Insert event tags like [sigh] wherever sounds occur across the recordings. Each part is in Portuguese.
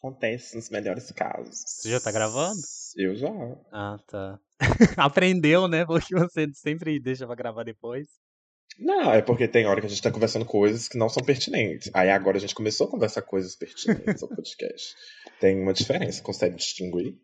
Acontece nos melhores casos. Você já tá gravando? Eu já. Ah, tá. [laughs] Aprendeu, né? Porque você sempre deixa pra gravar depois. Não, é porque tem hora que a gente tá conversando coisas que não são pertinentes. Aí agora a gente começou a conversar coisas pertinentes ao [laughs] podcast. Tem uma diferença, consegue distinguir?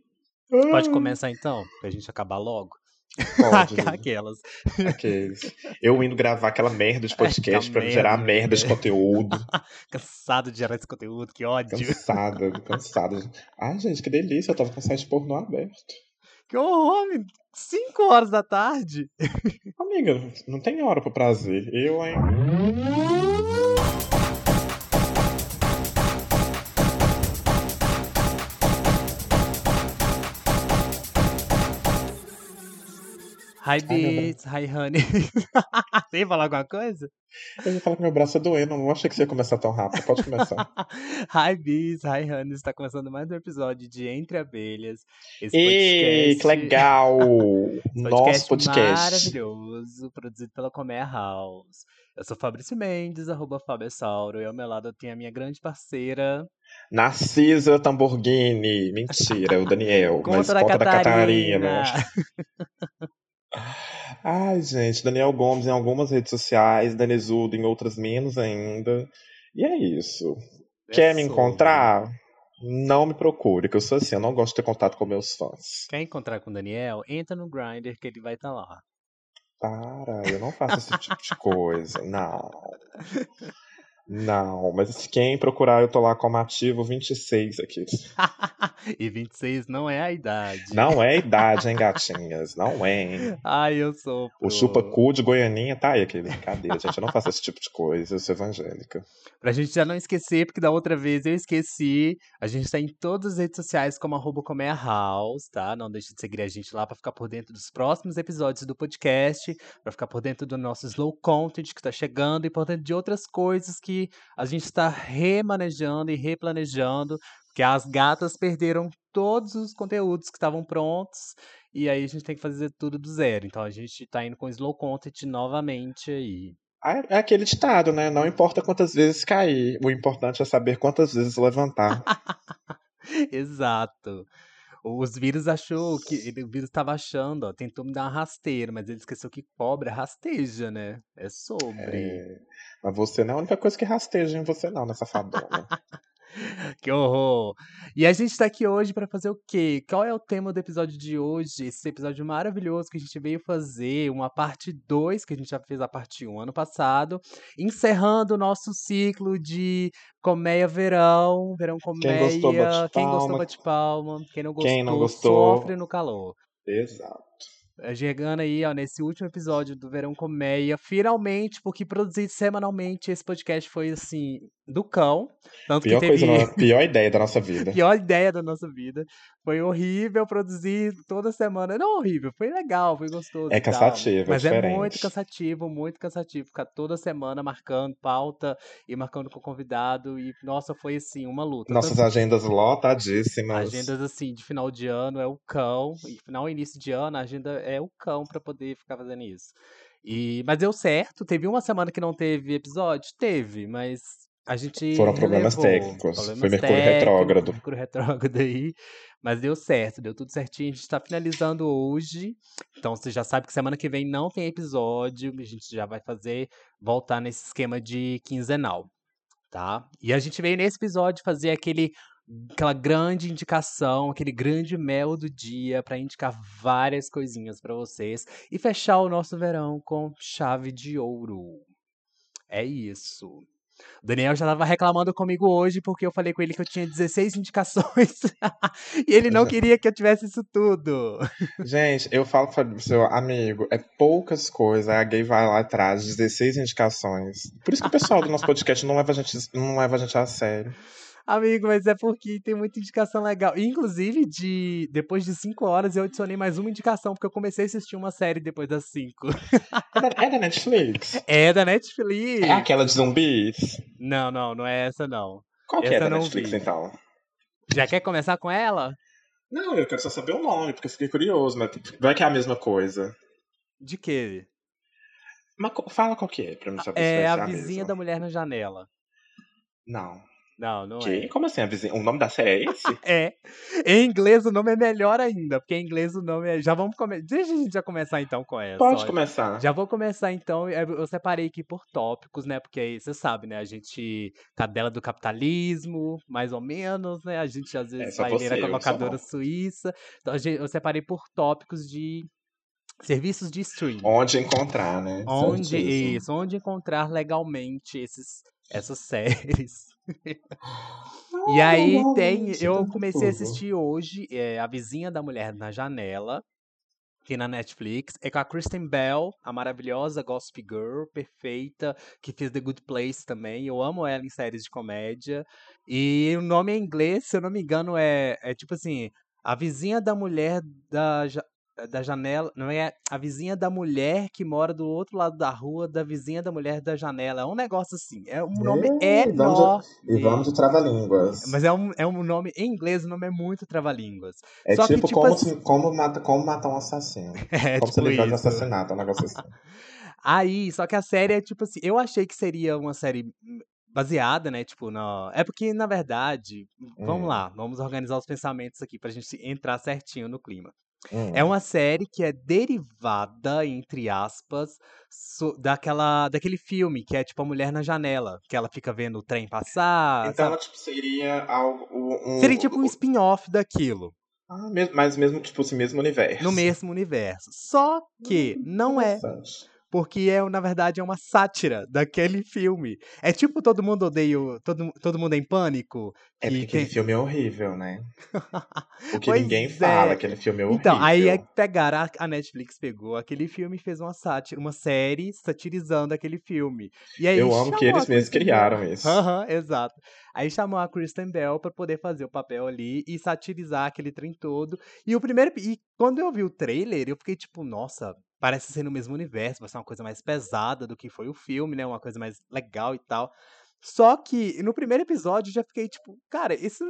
Pode começar então, pra gente acabar logo. Pode. [laughs] Aquelas. Aqueles. Eu indo gravar aquela merda de [laughs] podcast É, pra merda, gerar merda de conteúdo. [laughs] Cansado de gerar esse conteúdo, que ódio. Cansada, cansada. Ai, gente, que delícia. Eu tava com o site pornô aberto. Que horror, homem. 5 horas da tarde. Amiga, não tem hora pro prazer. Eu, hein? Hi, beats. Hi, honey. [laughs] Você ia falar alguma coisa? Eu ia falar que meu braço é doendo. Não achei que você ia começar tão rápido. Pode começar. [laughs] Hi, beats. Hi, honey. Está começando mais um episódio de Entre Abelhas. Esse Ei, podcast- que legal! [laughs] esse Nosso podcast. maravilhoso, produzido pela Comer House. Eu sou Fabrício Mendes, arroba Fabessauro, e ao meu lado eu tenho a minha grande parceira, Narcisa Tamborghini. Mentira, é o Daniel. mas Conta da conta da Catarina. Ai, gente, Daniel Gomes em algumas redes sociais, Danezudo em outras menos ainda. E é isso. Quer me É encontrar? Não me procure, que eu sou assim, eu não gosto de ter contato com meus fãs. Quer encontrar com o Daniel? Entra no Grindr que ele vai estar lá. Para, eu não faço esse tipo de coisa. Não. [laughs] Não, mas quem procurar, eu tô lá como ativo 26 aqui. [laughs] e 26 não é a idade. Não é [laughs] idade, hein, gatinhas? Não é, hein? Ai, eu sou. O chupa-cu de Goianinha tá aí, aquele brincadeira, gente. Eu não faço esse tipo de coisa, eu sou evangélica. Pra gente já não esquecer, porque da outra vez eu esqueci. A gente tá em todas as redes sociais como arroba Comer House, tá? Não deixe de seguir a gente lá pra ficar por dentro dos próximos episódios do podcast, pra ficar por dentro do nosso slow content que tá chegando e por dentro de outras coisas que a gente tá remanejando e replanejando, porque as gatas perderam todos os conteúdos que estavam prontos e aí a gente tem que fazer tudo do zero. Então a gente tá indo com slow content novamente aí. Ah, É aquele ditado, né? Não importa quantas vezes cair, o importante é saber quantas vezes levantar. [laughs] Exato. Os vírus achou que. ele- O vírus tava achando, ó, tentou me dar uma rasteira, mas ele esqueceu que cobra rasteja, né? É sobre. É, Mas você não é a única coisa que rasteja em você, não, né, safadona? [laughs] Que horror! E a gente tá aqui hoje pra fazer o quê? Qual é o tema do episódio de hoje? Esse episódio maravilhoso que a gente veio fazer, uma parte 2, que a gente já fez a parte 1 um ano passado, encerrando o nosso ciclo de comédia verão, verão gostou, bate Quem gostou, bate palma. Quem não gostou, Quem não gostou- sofre no calor. Exato. É, Chegando aí, ó, nesse último episódio do Verão Comédia, finalmente, porque produzir semanalmente esse podcast foi, assim, do cão. Tanto Pior que teve coisa, pior ideia da nossa vida. [laughs] pior ideia da nossa vida. Foi horrível produzir toda semana. Não horrível, foi legal, foi gostoso. É cansativo, é Mas é diferente. muito cansativo, muito cansativo. Ficar toda semana marcando pauta e marcando com convidado. E, nossa, foi assim, uma luta. Nossas Tanto- agendas lotadíssimas. Agendas assim de final de ano é o cão e final e início de ano a agenda é o cão pra poder ficar fazendo isso. E mas deu certo, teve uma semana que não teve episódio, teve, mas a gente Foram problemas relevou. técnicos, Problemas foi Mercúrio técnicos, retrógrado. Mercúrio retrógrado aí, mas deu certo, deu tudo certinho. A gente tá finalizando hoje. Então você já sabe que semana que vem não tem episódio, a gente já vai fazer voltar nesse esquema de quinzenal, tá? E a gente veio nesse episódio fazer aquele aquela grande indicação, aquele grande mel do dia pra indicar várias coisinhas pra vocês e fechar o nosso verão com chave de ouro. É isso. O Daniel já tava reclamando comigo hoje porque eu falei com ele que eu tinha 16 indicações [laughs] e ele não queria que eu tivesse isso tudo. Gente, eu falo pro seu amigo, é poucas coisas. A gay vai lá atrás, 16 indicações. Por isso que o pessoal do nosso podcast não leva a gente, não leva a, gente a sério. Amigo, mas é porque tem muita indicação legal. Inclusive, de depois de 5 horas, eu adicionei mais uma indicação, porque eu comecei a assistir uma série depois das 5. É da, é Netflix? É da Netflix. É aquela de zumbis? Não, não, não é essa não. Qual que Essa é da Netflix, vi. então? Já quer começar com ela? Não, eu quero só saber o nome, porque eu fiquei curioso, mas vai que é a mesma coisa. De quê? Mas fala qual que é, pra mim saber se É vai a ser a vizinha da mulher na janela. Não. Não, não Que? é. Como assim? a vizinha- O nome da série é esse? [laughs] É. Em inglês o nome é melhor ainda, porque em inglês o nome é. Já vamos começar. Deixa a gente já começar então com essa. Pode começar. Já vou começar então. Eu eu separei aqui por tópicos, né? Porque aí você sabe, né? A gente. Cadela do capitalismo, mais ou menos, né? A gente às vezes só vai ler a colocadora suíça. Então eu separei por tópicos de serviços de streaming. Onde encontrar, né? Onde isso, onde encontrar legalmente esses, essas séries. [laughs] E aí tem, eu comecei a assistir hoje é, A Vizinha da Mulher na Janela, aqui na Netflix. É com a Kristen Bell, a maravilhosa Gossip Girl, perfeita, que fez The Good Place também. Eu amo ela em séries de comédia. E o nome em inglês, se eu não me engano, é, é tipo assim, A Vizinha da Mulher da, da Janela. Não é a vizinha da mulher que mora do outro lado da rua, da vizinha da mulher da janela. É um negócio assim. É um nome vamos enorme. E vamos de trava-línguas. Mas é um, é um nome em inglês, o nome é muito trava-línguas. É Só que, tipo, tipo como, assim- se- como, mata, como matar um assassino. [laughs] É como se tipo livrar de um assassinato, um negócio assim. [laughs] Aí, só que a série é tipo assim, eu achei que seria uma série baseada, né, tipo, na... É porque, na verdade, vamos Hum. lá, vamos organizar os pensamentos aqui pra gente entrar certinho no clima. Hum. É uma série que é derivada, entre aspas, so- daquela, daquele filme que é tipo A Mulher na Janela, que ela fica vendo o trem passar, Então, sabe? ela, tipo, seria algo. Um, Seria tipo um spin-off daquilo, Ah, mesmo, mas mesmo, tipo, esse mesmo universo. no mesmo universo. Só que não é. Porque é, na verdade, é uma sátira daquele filme. É tipo Todo Mundo Odeia, todo, todo Mundo em Pânico. É que porque aquele tem- filme é horrível, né? [laughs] O que Pois ninguém é. fala, aquele filme é horrível. Então, aí é que pegaram, a- Netflix pegou aquele filme e fez uma sátira, uma série satirizando aquele filme. E aí Eu amo que eles mesmos criaram isso. Aham, exato. Aí chamou a Kristen Bell pra poder fazer o papel ali e satirizar aquele trem todo. E o primeiro. E quando eu vi o trailer, eu fiquei tipo, nossa, parece ser no mesmo universo, vai ser uma coisa mais pesada do que foi o filme, né? Uma coisa mais legal e tal. Só que no primeiro episódio eu já fiquei tipo, cara, isso.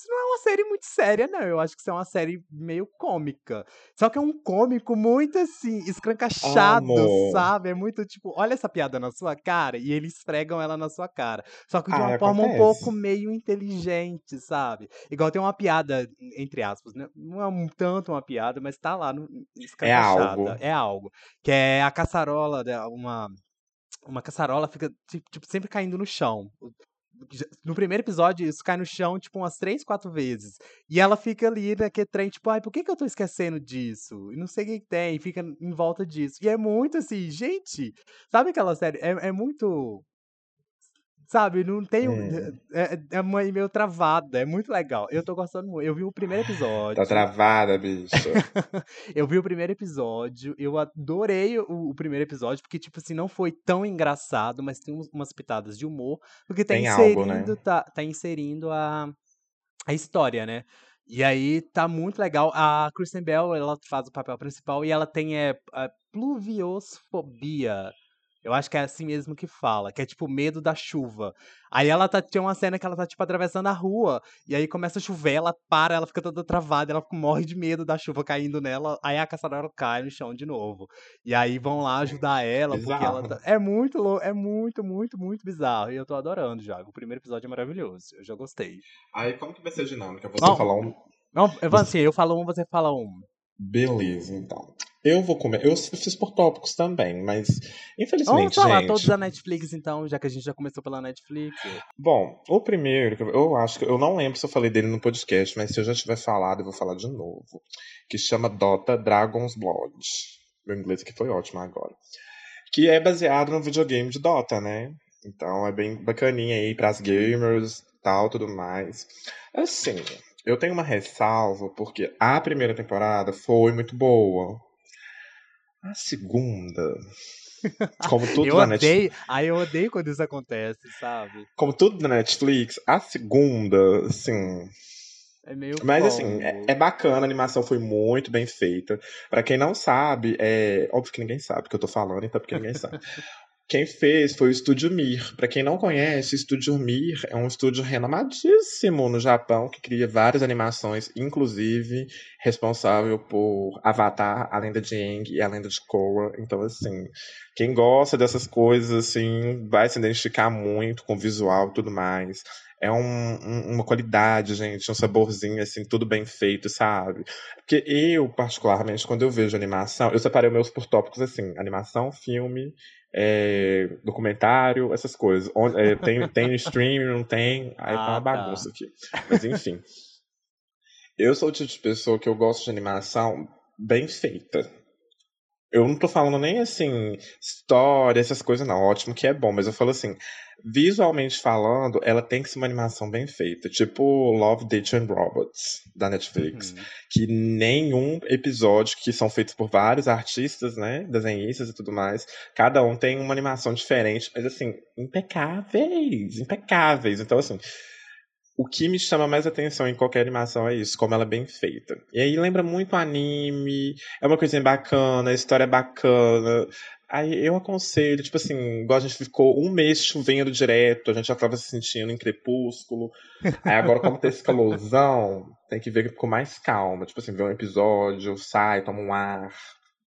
Isso não é uma série muito séria, não. Eu acho que isso é uma série meio cômica. Só que é um cômico muito assim, escrancachado, Amo. sabe? É muito tipo, olha essa piada na sua cara e eles esfregam ela na sua cara. Só que de Ah, uma forma um acontece. pouco meio inteligente, sabe? Igual tem uma piada, entre aspas, né? Não é um tanto uma piada, mas tá lá no, escrachada. algo. É algo. Que é a caçarola, uma, uma caçarola fica ti- tipo, sempre caindo no chão. No primeiro episódio, isso cai no chão, tipo, umas três, quatro vezes. E ela fica ali naquele trem, tipo, ai, por que, que eu tô esquecendo disso? E não sei o que que tem, e fica em volta disso. E é muito assim, gente, sabe aquela série? É, é muito. Sabe, não tem. Hum. É, é é uma- meio travada, é muito legal. Eu tô gostando muito. Eu vi o primeiro episódio. Tá travada, bicho. [laughs] Eu vi o primeiro episódio, eu adorei o, o primeiro episódio, porque, tipo assim, não foi tão engraçado, mas tem umas pitadas de humor, porque tá Tem algo, né? inserindo, tá, tá inserindo a, a história, né? E aí tá muito legal. A Kristen Bell, ela faz o papel principal e ela tem é, a pluviosfobia. Eu acho que é assim mesmo que fala, que é tipo medo da chuva. Aí ela tá, tem uma cena que ela tá, tipo, atravessando a rua, e aí começa a chover, ela para, ela fica toda travada, ela morre de medo da chuva caindo nela, aí a caçadora cai no chão de novo. E aí vão lá ajudar ela, porque ela tá... É muito louco, é muito, muito, muito bizarro. E eu tô adorando já. O primeiro episódio é maravilhoso, eu já gostei. Aí, como que vai ser a dinâmica? Você Não. falar um. Não, Evan, assim, eu falo um, você fala um. Beleza, então. Eu vou comer. Eu fiz por tópicos também, mas Vamos infelizmente, falar gente. todos da Netflix, então, já que a gente já começou pela Netflix. Bom, o primeiro, que eu- eu acho que eu não lembro se eu falei dele no podcast, mas se eu já tiver falado, eu vou falar de novo. Que chama Dota Dragon's Blood. Meu inglês aqui foi ótimo agora. Que é baseado no videogame de Dota, né? Então é bem bacaninha aí pras gamers tal, tudo mais. Assim, eu tenho uma ressalva porque a primeira temporada foi muito boa. A segunda, [laughs] como tudo eu da Netflix. aí eu odeio quando isso acontece, sabe? Como tudo da Netflix, a segunda, assim. É meio Mas assim, fogo. é, é bacana, a animação foi muito bem feita. Pra quem não sabe, é. Óbvio que ninguém sabe o que eu tô falando, então porque ninguém sabe. [laughs] Quem fez foi o Estúdio Mir. Pra quem não conhece, o Estúdio Mir é um estúdio renomadíssimo no Japão que cria várias animações, inclusive responsável por Avatar, a Lenda de Aang e a Lenda de Korra. Então, assim, quem gosta dessas coisas, assim, vai se identificar muito com o visual e tudo mais. É um, um, uma qualidade, gente, um saborzinho, assim, tudo bem feito, sabe? Porque eu, particularmente, quando eu vejo animação, eu separei os meus por tópicos assim: animação, filme, é, documentário, essas coisas. É, tem, tem streaming, não tem, aí ah, tá uma tá. bagunça tá. aqui. Mas enfim. eu sou o tipo de pessoa que eu gosto de animação bem feita. Eu não tô falando nem assim, história, essas coisas, não. Ótimo que é bom, mas eu falo assim, visualmente falando, ela tem que ser uma animação bem feita. Tipo Love, Death and Robots, da Netflix. Uhum. Que nenhum episódio, que são feitos por vários artistas, né? Desenhistas e tudo mais. Cada um tem uma animação diferente, mas assim, impecáveis, impecáveis. Então, assim, o que me chama mais atenção em qualquer animação é isso, como ela é bem feita. E aí lembra muito anime, é uma coisinha bacana, a história é bacana. Aí eu aconselho, tipo assim, igual a gente ficou um mês chovendo direto, a gente já tava se sentindo em crepúsculo. Aí agora, como tem esse calorzão, tem que ver com mais calma. Tipo assim, ver um episódio, sai, toma um ar,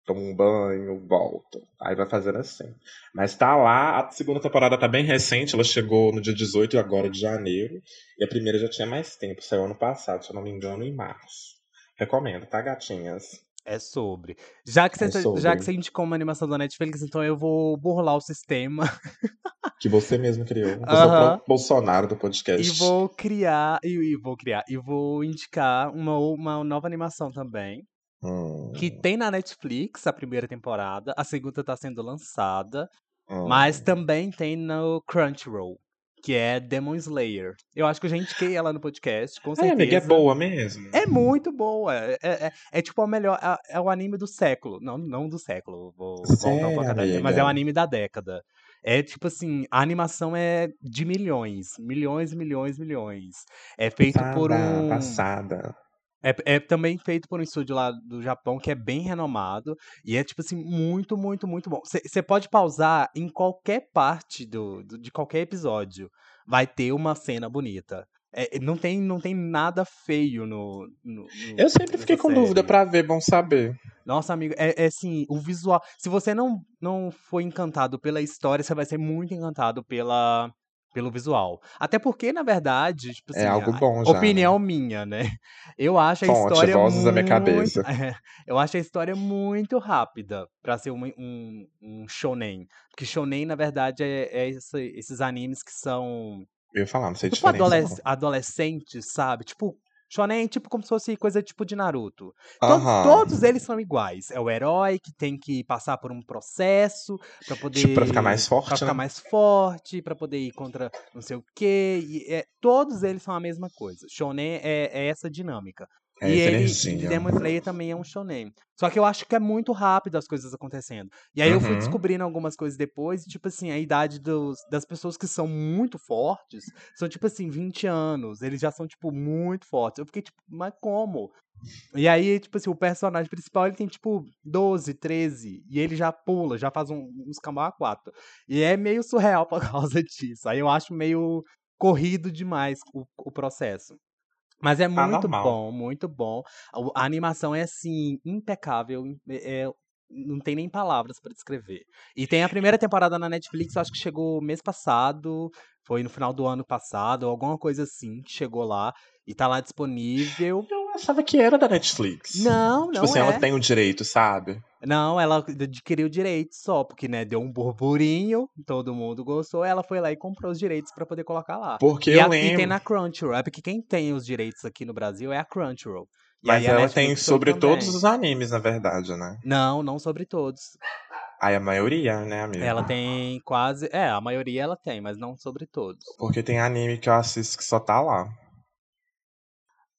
toma um banho, volta. Aí vai fazendo assim. Mas tá lá, a segunda temporada tá bem recente, ela chegou no dia 18 agora de janeiro. E a primeira já tinha mais tempo, saiu ano passado, se eu não me engano, em março. Recomendo, tá, gatinhas? É sobre. Já que, você, é sobre. já que você indicou uma animação da Netflix, então eu vou burlar o sistema. [laughs] Que você mesmo criou. Você é o Bolsonaro do podcast. E vou criar, e, e, vou criar, e vou indicar uma, uma nova animação também. Hum. Que tem na Netflix a primeira temporada, a segunda está sendo lançada, hum. mas também tem no Crunchyroll, que é Demon Slayer. Eu acho que eu já indiquei ela no podcast, com certeza. É, amiga, é boa mesmo. É muito boa. É, é, é, tipo o melhor. É, é, o anime do século. Não, não do século, vou Sério, voltar um pouco atrás, mas é o anime da década. É tipo assim, a animação é de milhões. Milhões, milhões, milhões. É feito passada, por um. Passada. É, é também feito por um estúdio lá do Japão que é bem renomado e é, tipo assim, muito, muito, muito bom. Você pode pausar em qualquer parte do, do, de qualquer episódio. Vai ter uma cena bonita. É, não, tem, não tem nada feio no. no, no Eu sempre fiquei com série. dúvida para ver, bom saber. Nossa, amigo, é, é assim, o visual. Se você não, não foi encantado pela história, você vai ser muito encantado pela, pelo visual. Até porque, na verdade, tipo é assim, é algo bom já, opinião né? minha, né? [laughs] Eu acho a Fonte, história vozes muito, da minha cabeça. [laughs] É, eu acho a história muito rápida para ser um, um, um, shonen, porque shonen na verdade é, é esse, esses animes que são eu ia falar, não sei tipo adolesc adolescentes, sabe? Tipo Shonen é tipo como se fosse coisa tipo de Naruto. Todos, todos, eles são iguais. É o herói que tem que passar por um processo para poder. Tipo, pra ficar mais forte. Pra né? ficar mais forte, pra poder ir contra não sei o quê. E é, todos eles são a mesma coisa. Shonen é, é essa dinâmica. É e ele, energia. Demon Slayer também é um shonen. Só que eu acho que é muito rápido as coisas acontecendo. E aí uhum. eu fui uhum. descobrindo algumas coisas depois, tipo assim, a idade dos, das pessoas que são muito fortes são, tipo assim, 20 anos. Eles já são, tipo, muito fortes. Eu fiquei, tipo, mas como? E aí, tipo assim, o personagem principal, ele tem, tipo, 12, 13. E ele já pula, já faz um, uns cambau 4. E é meio surreal [laughs] por causa disso. Aí eu acho meio corrido demais o, o processo. Mas é tá muito bom, muito bom. A, animação é assim, impecável. É, não tem nem palavras para descrever. E tem a primeira temporada na Netflix, acho que chegou mês passado, foi no final do ano passado, alguma coisa assim, que chegou lá e tá lá disponível. Eu achava que era da Netflix. Não, não tipo assim, é. ela tem o direito, sabe? Não, ela adquiriu direitos só, porque, né, deu um burburinho, todo mundo gostou, ela foi lá e comprou os direitos para poder colocar lá. Porque e eu a, lembro... E tem na Crunchyroll, é porque quem tem os direitos aqui no Brasil é a Crunchyroll. E Mas ela tem sobre todos os animes, na verdade, né? Não, não sobre todos. Aí a maioria, né, amiga? Ela tem quase. É, a maioria ela tem, mas não sobre todos. Porque tem anime que eu assisto que só tá lá.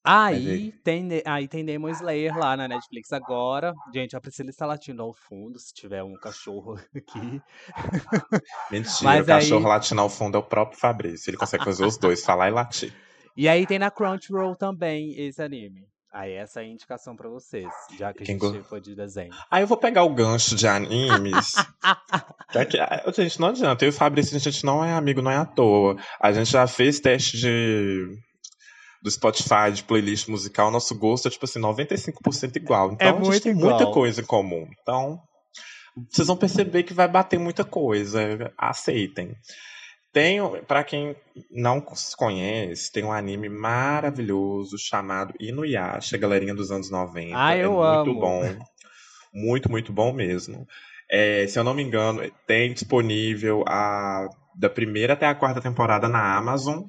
Aí tem, aí tem Demon Slayer lá na Netflix agora. Gente, a Priscila está latindo ao fundo, se tiver um cachorro [laughs] aqui. Mentira, Mas o cachorro aí... latindo ao fundo é o próprio Fabrício. Ele consegue fazer os dois, falar e latir. E aí tem na Crunchyroll também esse anime. Aí essa é a indicação para vocês, já que Quem a gente go... foi de desenho. Aí eu vou pegar o gancho de animes. [laughs] que, ah, gente, não adianta. Eu e o Fabrício, a gente não é amigo, não é à toa. A gente já fez teste de do Spotify, de playlist musical, nosso gosto é tipo assim, 95% igual. Então é a gente tem igual. muita coisa em comum. Então, vocês vão perceber que vai bater muita coisa. Aceitem. Tem, para quem não conhece, tem um anime maravilhoso chamado Inuyasha, galerinha dos anos 90. Ah, eu é amo. muito bom. Muito, muito bom mesmo. É, se eu não me engano, tem disponível a da primeira até a quarta temporada na Amazon,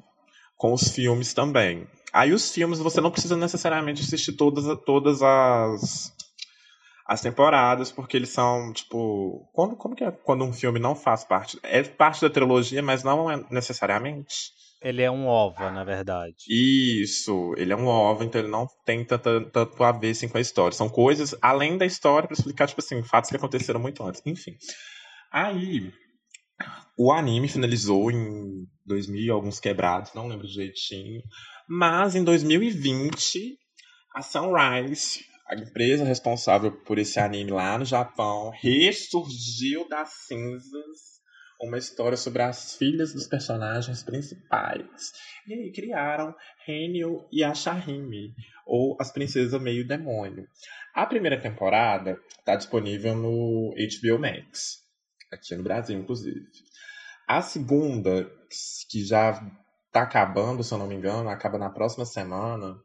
com os filmes também. Aí os filmes você não precisa necessariamente assistir todas, todas as, as temporadas, porque eles são, tipo. Como, como que é quando um filme não faz parte? É parte da trilogia, mas não é necessariamente. Ele é um ova, na verdade. Isso, ele é um OVA, então ele não tem tanto, tanto a ver assim, com a história. São coisas além da história para explicar, tipo assim, fatos que aconteceram muito antes. Enfim. Aí, o anime finalizou em 2000 alguns quebrados, não lembro direitinho. Mas em 2020, a Sunrise, a empresa responsável por esse anime lá no Japão, ressurgiu das cinzas uma história sobre as filhas dos personagens principais. E aí criaram Renio e Ashahime, ou as princesas meio demônio. A primeira temporada está disponível no HBO Max, aqui no Brasil, inclusive. A segunda, que já está acabando, se eu não me engano, acaba na próxima semana,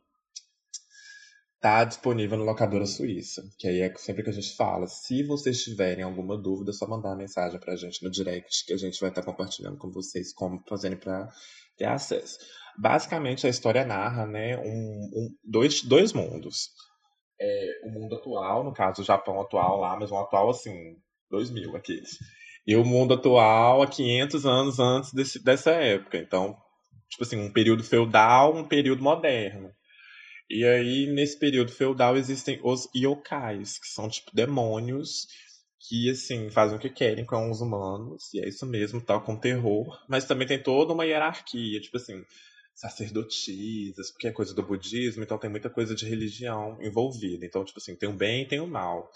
tá disponível no Locadora Suíça. Que aí é sempre que a gente fala. Se vocês tiverem alguma dúvida, é só mandar uma mensagem pra gente no direct, que a gente vai estar compartilhando com vocês como fazendo para ter acesso. Basicamente, a história narra né, um, um, dois, dois mundos. É, o mundo atual, no caso, o Japão atual lá, mas um atual assim, 2000, aqueles. E o mundo atual há 500 anos antes desse, dessa época. Então, tipo assim, um período feudal, um período moderno. E aí, nesse período feudal, existem os yokais, que são tipo demônios que, assim, fazem o que querem com os humanos. E é isso mesmo, tocam terror. Mas também tem toda uma hierarquia, tipo assim, sacerdotisas, porque é coisa do budismo, então tem muita coisa de religião envolvida. Então, tipo assim, tem o bem e tem o mal.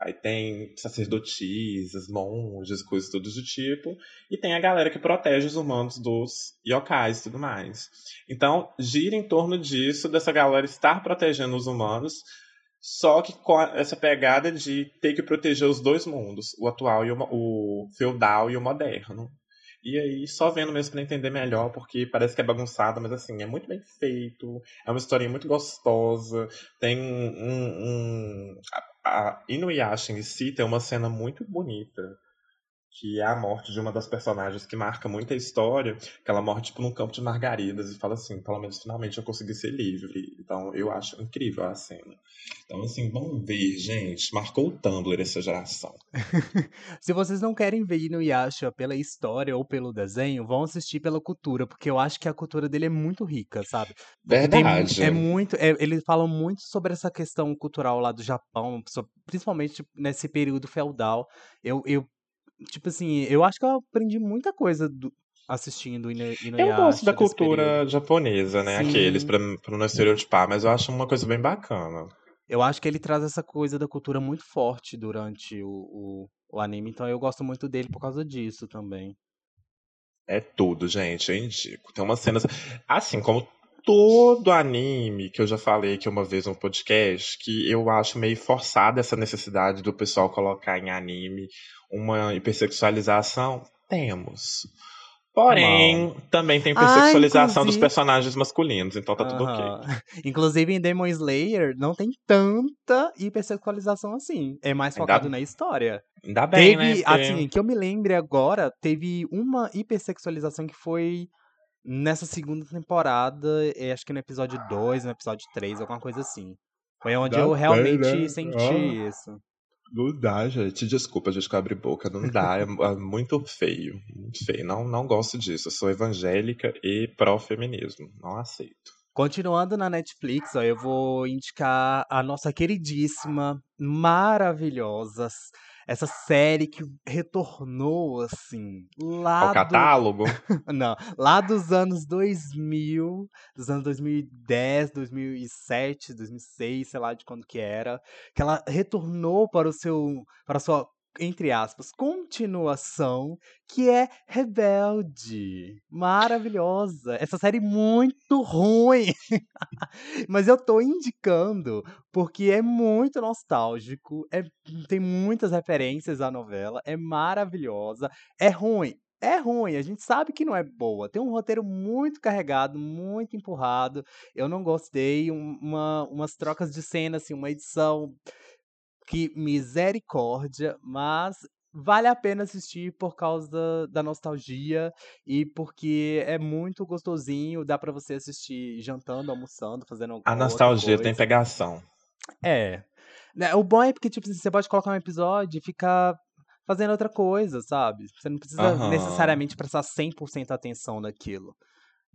Aí tem sacerdotisas, monges, coisas todos do tipo. E tem a galera que protege os humanos dos yokais e tudo mais. Então, gira em torno disso, dessa galera estar protegendo os humanos, só que com essa pegada de ter que proteger os dois mundos, o atual e o, o feudal e o moderno. E aí, só vendo mesmo para entender melhor, porque parece que é bagunçado, mas assim, é muito bem feito, é uma historinha muito gostosa, tem um. um a Inuyasha em si tem uma cena muito bonita, que é a morte de uma das personagens que marca muito a história, que ela morre tipo num campo de margaridas e fala assim, pelo menos finalmente eu consegui ser livre. Então eu acho incrível a cena. Então assim, vamos ver, gente, marcou o Tumblr essa geração. [laughs] Se vocês não querem ver Inuyasha pela história ou pelo desenho, vão assistir pela cultura, porque eu acho que a cultura dele é muito rica, sabe? Verdade. Tem, é muito, é, eles falam muito sobre essa questão cultural lá do Japão, principalmente nesse período feudal. Eu, eu Tipo assim, eu acho que eu aprendi muita coisa do, assistindo Inuyasha. Eu gosto da cultura japonesa, né? Sim. Aqueles, pra, pra não estereotipar, mas eu acho uma coisa bem bacana. Eu acho que ele traz essa coisa da cultura muito forte durante o, o, o anime, então eu gosto muito dele por causa disso também. É tudo, gente, eu indico. Tem umas cenas. Assim, como todo anime que eu já falei aqui uma vez no podcast, que eu acho meio forçada essa necessidade do pessoal colocar em anime uma hipersexualização, temos. Porém, também tem hipersexualização ah, dos personagens masculinos, então tá tudo ok. Inclusive em Demon Slayer não tem tanta hipersexualização assim. É mais focado Ainda... na história. Ainda bem, teve, né? assim, que eu me lembre agora, teve uma hipersexualização que foi nessa segunda temporada, é, acho que no episódio 2, no episódio 3, alguma coisa assim. Foi onde Dá eu bem, realmente né? senti Ah. isso. Não dá, gente. Desculpa, gente, que eu abri boca. Não dá. É, é muito feio. Muito feio. Não, não gosto disso. Eu sou evangélica e pró-feminismo. Não aceito. Continuando na Netflix, ó, eu vou indicar a nossa queridíssima, maravilhosa, essa série que retornou, assim, lá Ao do... catálogo? [laughs] Não, lá dos anos 2000, dos anos 2010, 2007, 2006, sei lá de quando que era, que ela retornou para o seu, para a sua, entre aspas, continuação, que é Rebelde. Maravilhosa. Essa série muito ruim. [laughs] Mas eu tô indicando porque é muito nostálgico, é, tem muitas referências à novela, é maravilhosa, é ruim. é ruim, a gente sabe que não é boa. Tem um roteiro muito carregado, muito empurrado. Eu não gostei. Uma, umas trocas de cena, assim, uma edição que misericórdia, mas vale a pena assistir por causa da, nostalgia e porque é muito gostosinho, dá para você assistir jantando, almoçando, fazendo A nostalgia tem pegação. É. Né, o bom é porque, tipo, você pode colocar um episódio e ficar fazendo outra coisa, sabe? Você não precisa uhum. necessariamente prestar 100% atenção naquilo.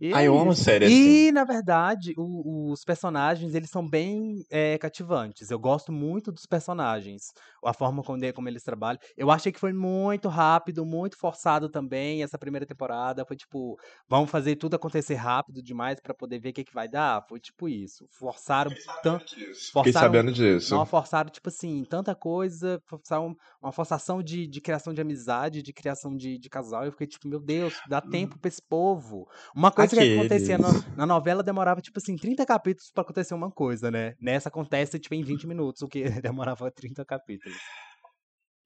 E ah, eu amo série E, assim. na verdade, o, os personagens, eles são bem é, cativantes. Eu gosto muito dos personagens. A forma como, como eles trabalham. Eu achei que foi muito rápido, muito forçado também. Essa primeira temporada foi tipo, vamos fazer tudo acontecer rápido demais para poder ver o que, que vai dar. Foi tipo isso. Forçaram tanto. Fiquei sabendo disso. Não, forçaram, tipo assim, tanta coisa. Forçaram uma forçação de, de criação de amizade, de criação de, de casal. Eu fiquei tipo, meu Deus, dá hum. tempo pra esse povo. Uma coisa coisa que acontecia no, na novela demorava, tipo assim, 30 capítulos para acontecer uma coisa, né? Nessa acontece, tipo, em 20 minutos, o que [laughs] demorava 30 capítulos.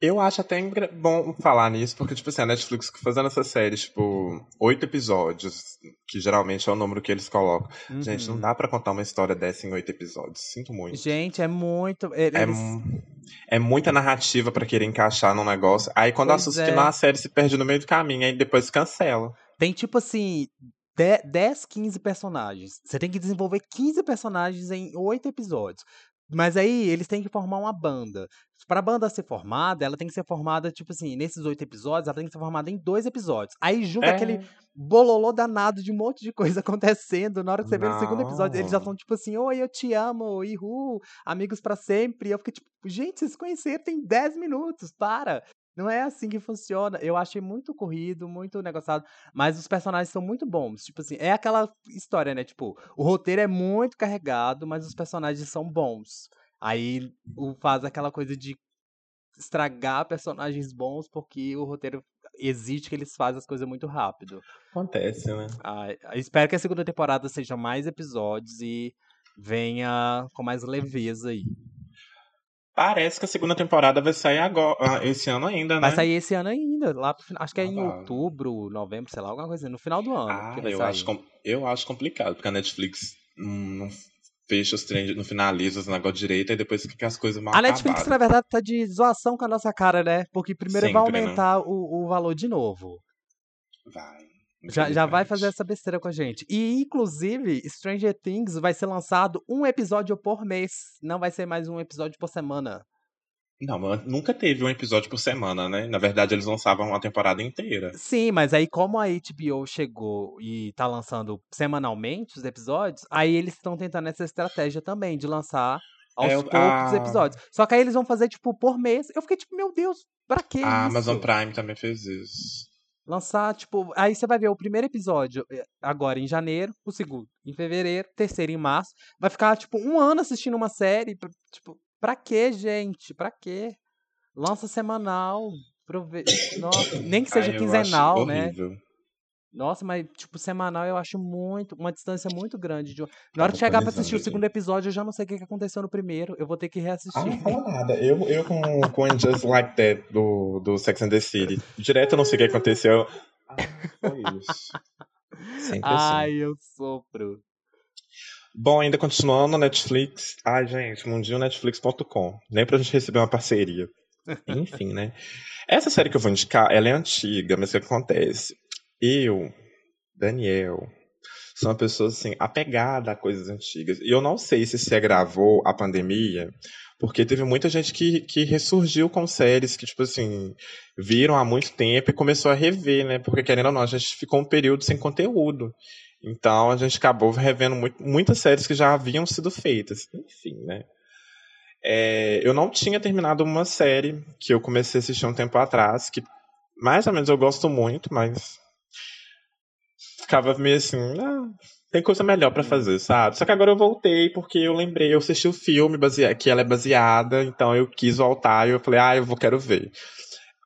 Eu acho até bom falar nisso, porque, tipo assim, a Netflix fazendo essa série, tipo, oito episódios, que geralmente é o número que eles colocam. Uhum. Gente, não uhum. dá para contar uma história dessa em oito episódios. Sinto muito. Gente, é muito. É eles... É, é muita narrativa para querer encaixar num negócio. Aí quando pois assusta é. que não, a série se perde no meio do caminho, aí depois cancela. Tem, tipo assim, 10, 15 personagens. Você tem que desenvolver 15 personagens em 8 episódios. Mas aí eles têm que formar uma banda. Para a banda ser formada, ela tem que ser formada, tipo assim, nesses oito episódios, ela tem que ser formada em dois episódios. Aí junta é. aquele bololô danado de um monte de coisa [laughs] acontecendo. Na hora que você Não. vê no segundo episódio, eles já estão tipo assim: Oi, eu te amo, ihu, amigos para sempre. E eu fiquei tipo, gente, vocês se conheceram tem 10 minutos, para. Não é assim que funciona. Eu achei muito corrido, muito negociado, mas os personagens são muito bons. Tipo assim, é aquela história, né? Tipo, o roteiro é muito carregado, mas os personagens são bons. Aí o faz aquela coisa de estragar personagens bons porque o roteiro exige que eles façam as coisas muito rápido. Acontece, né? Ah, espero que a segunda temporada seja mais episódios e venha com mais leveza aí. Parece que a segunda temporada vai sair agora, ah, esse ano ainda, né? Vai sair esse ano ainda, lá pro, acho que é ah, em outubro, novembro, sei lá, alguma coisa no final do ano. Ah, eu, acho, eu acho complicado, porque a Netflix não fecha os trends, não finaliza os negócios direito, e depois fica as coisas mal A Netflix, na verdade, tá de zoação com a nossa cara, né? Porque primeiro Sempre, vai né? aumentar né? o, o valor de novo. Vai. Já, já vai fazer essa besteira com a gente. E, inclusive, Stranger Things vai ser lançado um episódio por mês. Não vai ser mais um episódio por semana. Não, nunca teve um episódio por semana, né? Na verdade, eles lançavam uma temporada inteira. Sim, mas aí como a HBO chegou e tá lançando semanalmente os episódios, aí eles estão tentando essa estratégia também de lançar aos é, poucos a... episódios. Só que aí eles vão fazer, tipo, por mês. Eu fiquei tipo, meu Deus, pra que a isso? A Amazon Prime também fez isso. Lançar, tipo, aí você vai ver o primeiro episódio eh, agora em janeiro, o segundo em fevereiro, terceiro em março. Vai ficar, tipo, um ano assistindo uma série. Tipo, pra quê, gente? Pra quê? Lança semanal. Prove... [coughs] Nossa, nem que seja Ai, quinzenal, né? Nossa, mas, tipo, semanal eu acho muito. Uma distância muito grande. De... Na hora de chegar pra assistir o segundo episódio, eu já não sei o que aconteceu no primeiro. Eu vou ter que reassistir. Ah, não fala nada. Eu, eu com, com Just Like That do, do Sex and the City. Direto eu não sei o que aconteceu. Ah, foi isso. Sempre assim. Ai, eu sofro. Bom, ainda continuando na Netflix. Ai, gente, mundionetflix.com. Nem pra gente receber uma parceria. Enfim, né? Essa série que eu vou indicar, ela é antiga, mas o que acontece? Eu, Daniel, sou uma pessoa assim, apegada a coisas antigas. E eu não sei se se agravou a pandemia, porque teve muita gente que, que ressurgiu com séries que, tipo assim, viram há muito tempo e começou a rever, né? Porque, querendo ou não, a gente ficou um período sem conteúdo. Então a gente acabou revendo muito, muitas séries que já haviam sido feitas. Enfim, né? É, eu não tinha terminado uma série que eu comecei a assistir um tempo atrás, que mais ou menos eu gosto muito, mas ficava meio assim, ah, tem coisa melhor para fazer, sabe? Só que agora eu voltei porque eu lembrei, eu assisti o filme baseado, que ela é baseada, então eu quis voltar e eu falei, ah, eu vou quero ver.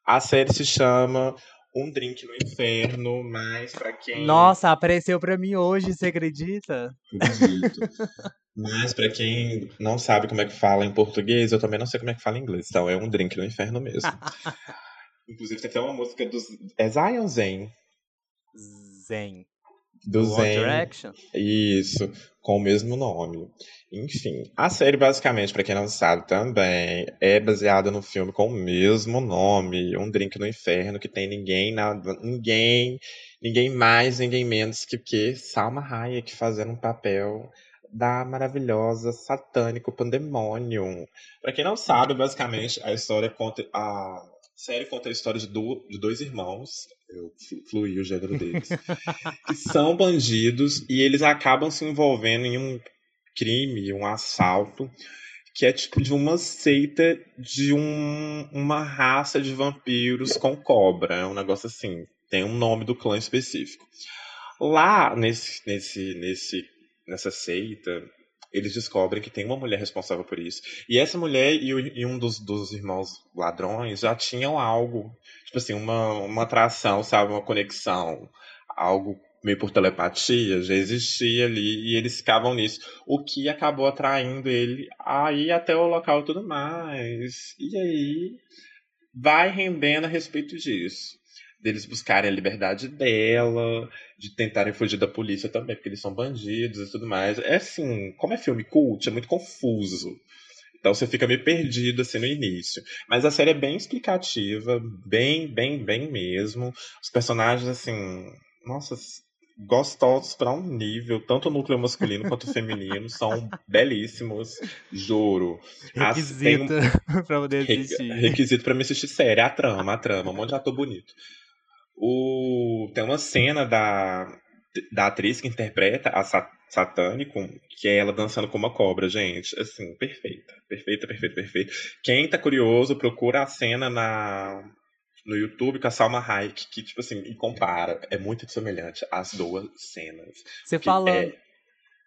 A série se chama Um Drink no Inferno, mas para quem Nossa, apareceu para mim hoje, você acredita? Acredito. [laughs] mas para quem não sabe como é que fala em português, eu também não sei como é que fala em inglês. Então é Um Drink no Inferno mesmo. [laughs] Inclusive tem até uma música dos. É Zion Zen. Zen. Do Zen. Direction. Isso, com o mesmo nome. Enfim, a série basicamente, pra quem não sabe também, é baseada no filme com o mesmo nome, Um Drink no Inferno, que tem ninguém nada, ninguém, ninguém mais, ninguém menos que que Salma Hayek fazendo um papel da maravilhosa satânico pandemônio. Pra quem não sabe, basicamente a história conta a série conta a história de, do- de dois irmãos, eu flu- fluí o gênero deles, que são bandidos e eles acabam se envolvendo em um crime, um assalto, que é tipo de uma seita de um, uma raça de vampiros com cobra. É um negócio assim. Tem um nome do clã específico. Lá nesse, nesse, nesse, nessa seita, eles descobrem que tem uma mulher responsável por isso. E essa mulher e, o- e um dos, dos irmãos ladrões já tinham algo, tipo assim, uma, uma atração, sabe? Uma conexão. Algo meio por telepatia, já existia ali e eles ficavam nisso. O que acabou atraindo ele a ir até o local e tudo mais. E aí vai rendendo a respeito disso. Deles buscarem a liberdade dela, de tentarem fugir da polícia também, porque eles são bandidos e tudo mais. É assim, como é filme cult, é muito confuso. Então você fica meio perdido assim no início. Mas a série é bem explicativa, bem, bem, bem mesmo. Os personagens, assim, nossa, gostosos para um nível, tanto o núcleo masculino quanto o feminino, são belíssimos, juro. As- tem Requisito [laughs] pra poder assistir. requisito pra me assistir série, a trama, a trama, um monte de ator bonito. O, tem uma cena da, da atriz que interpreta a Sa- Satânico, que é ela dançando com uma cobra, gente. Assim, perfeita. Perfeita, perfeita, perfeita. Quem tá curioso, procura a cena na, no YouTube com a Salma Hayek, que, tipo assim, e compara. É muito semelhante as duas cenas. Você falando. é-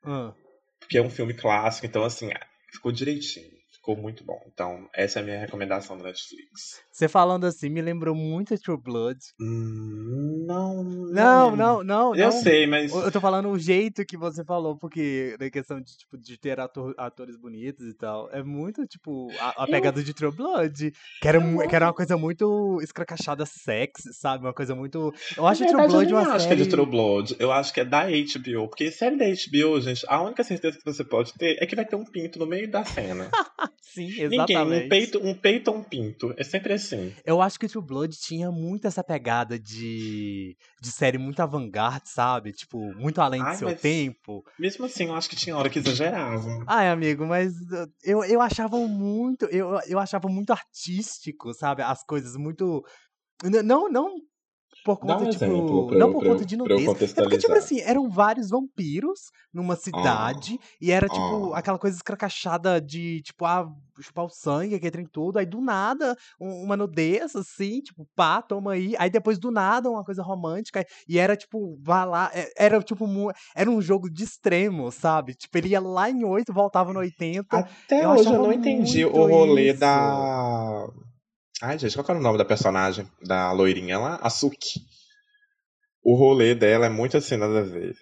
Ah, porque é um filme clássico, então assim, ficou direitinho. Ficou muito bom. Então, essa é a minha recomendação da Netflix. Você falando assim me lembrou muito True Blood. Hum, não. Não, não, não. Eu não. sei, mas. Eu tô falando o jeito que você falou, porque na questão de, tipo, de ter ator- atores bonitos e tal. É muito, tipo, a, a Eu- pegada de True Blood. Que era, Eu não- que era uma coisa muito escrachada sexy, sabe? Uma coisa muito. Eu acho Na True verdade, Blood eu uma acho série. que é de True Blood. Eu acho que é da HBO. Porque série da HBO, gente, a única certeza que você pode ter é que vai ter um pinto no meio da cena. [laughs] Sim, Ninguém, exatamente. um peito, um peito ou um pinto. É sempre assim. Eu acho que True Blood tinha muito essa pegada de, de série muito avant-garde, sabe? Tipo, muito além do Ai, seu mas- tempo. Mesmo assim, eu acho que tinha hora que exageravam. Ai, amigo, mas uh, eu, eu achava muito. Eu, eu achava muito artístico, sabe? As coisas muito. Não, não por conta, um tipo. exemplo não por eu- conta de nudez. É porque, tipo assim, eram vários vampiros numa cidade. e era, tipo, Ah. aquela coisa escrachada de, tipo, ah, chupar o sangue, aquele trem todo. Aí do nada, um- uma nudez, assim, tipo, pá, toma aí. Aí depois do nada, uma coisa romântica. E era, tipo, vá lá. é- Era, tipo, era um jogo de extremo, sabe? Tipo, ele ia lá em 8, voltava no 80. Até Eu hoje eu não entendi o rolê isso. da. Ai, gente, qual era o nome da personagem? Da loirinha lá? A Suki. O rolê dela é muito assim, nada a ver.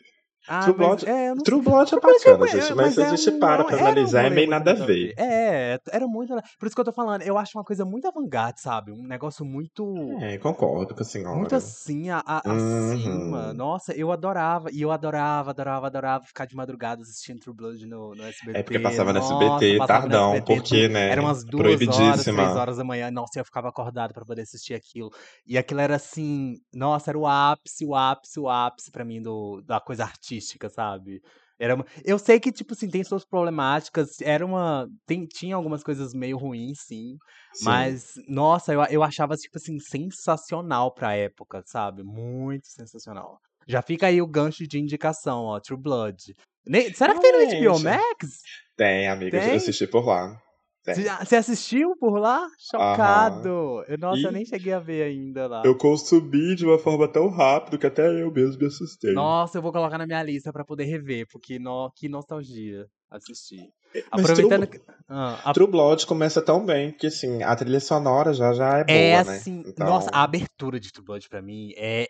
Ah, True mas, Blood- é, não True Blood é eu- bacana, gente, mas, se a é gente para é pra analisar, é meio nada a ver. É, era muito. Por isso que eu tô falando, eu acho uma coisa muito avant-garde, sabe? Um negócio muito. É, concordo com a senhora. Muito assim, a, a- acima. Uhum. Nossa, eu adorava. E eu adorava, adorava, adorava ficar de madrugada assistindo True Blood no, no SBT. É porque passava no Nossa, SBT passava no tardão, SBT, porque, né, Eram umas duas horas, três horas da manhã. Nossa, eu ficava acordado pra poder assistir aquilo. E aquilo era assim, nossa, era o ápice, o ápice, o ápice pra mim do, da coisa artística, sabe? Era uma... Eu sei que, tipo assim, tem suas problemáticas. Era uma. Tem, tinha algumas coisas meio ruins, sim. Sim. Mas, nossa, eu, eu achava, tipo assim, sensacional pra época, sabe? Muito sensacional. Já fica aí o gancho de indicação, ó, True Blood. Nem- será que tem no HBO Gente. Max? Tem, amiga, Tem? eu assisti por lá. Você você assistiu por lá? Chocado. Eu, nossa, eu E- nem cheguei a ver ainda lá. Eu consumi de uma forma tão rápida que até eu mesmo me assustei. Nossa, eu vou colocar na minha lista pra poder rever, porque no, que nostalgia assistir. Mas Aproveitando True, que. Ah, a- True Blood começa tão bem que, assim, a trilha sonora já, já é boa, é né? assim. Então, Nossa, a abertura de True Blood pra mim é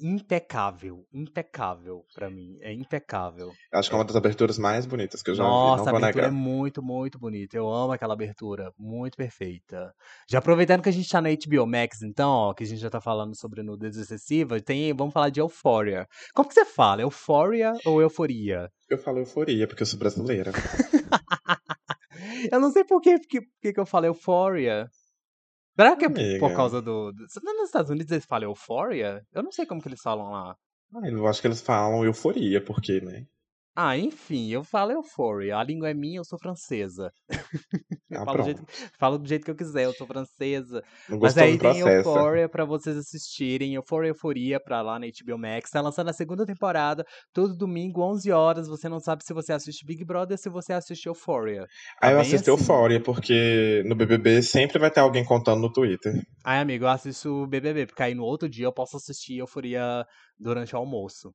impecável, impecável pra mim, é impecável. Acho que é uma das aberturas mais bonitas que eu já Nossa, vi, não a abertura é negar. muito, muito bonita. Eu amo aquela abertura, muito perfeita. Já aproveitando que a gente tá na HBO Max, então, ó, que a gente já tá falando sobre nudez excessiva, tem, vamos falar de Euphoria. Como que você fala? Euphoria ou euforia? Eu falo euforia, porque eu sou brasileira. [laughs] Eu não sei por que, porque, porque que eu falo Euphoria. Será que é por- Amiga. causa do, do... Nos Estados Unidos eles falam Euphoria? Eu não sei como que eles falam lá. Ah, eu acho que eles falam euforia, porque, né? Ah, enfim, eu falo Euphoria. A língua é minha, eu sou francesa. Eu [laughs] Ah, falo, do jeito, falo do jeito que eu quiser, eu sou francesa. Não Mas aí tem. Euphoria pra vocês assistirem. Euphoria Euforia pra lá na HBO Max. Tá lançando a segunda temporada, todo domingo, 11 horas. Você não sabe se você assiste Big Brother ou se você assiste Euphoria. Tá Aí eu assisto assim. Euphoria, porque no BBB sempre vai ter alguém contando no Twitter. Ai, amigo, eu assisto BBB, porque aí no outro dia eu posso assistir Euphoria durante o almoço.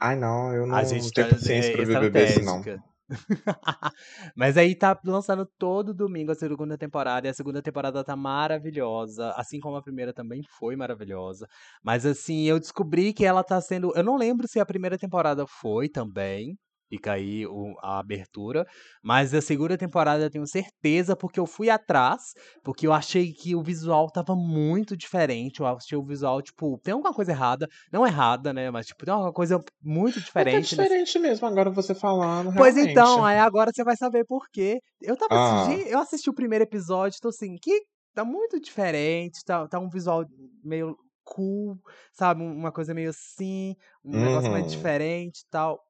Ai, não, eu não A gente tenho tá paciência é, pra BBB assim, não. [laughs] Mas aí tá lançando todo domingo a segunda temporada, e a segunda temporada tá maravilhosa, assim como a primeira também foi maravilhosa. Mas assim, eu descobri que ela tá sendo. Eu não lembro se a primeira temporada foi também. Fica aí o- a abertura. Mas a segunda temporada eu tenho certeza, porque eu fui atrás, porque eu achei que o visual tava muito diferente. Eu achei o visual, tipo, tem alguma coisa errada. Não errada, né? Mas, tipo, tem alguma coisa muito É que é diferente. nesse- diferente mesmo, agora você falando, Pois realmente. então, aí agora você vai saber por quê. Eu tava Ah. assistindo, eu assisti o primeiro episódio, tô assim, que tá muito diferente, tá, tá um visual meio cool, sabe? Uma coisa meio assim, um negócio mais Uhum. diferente e tal.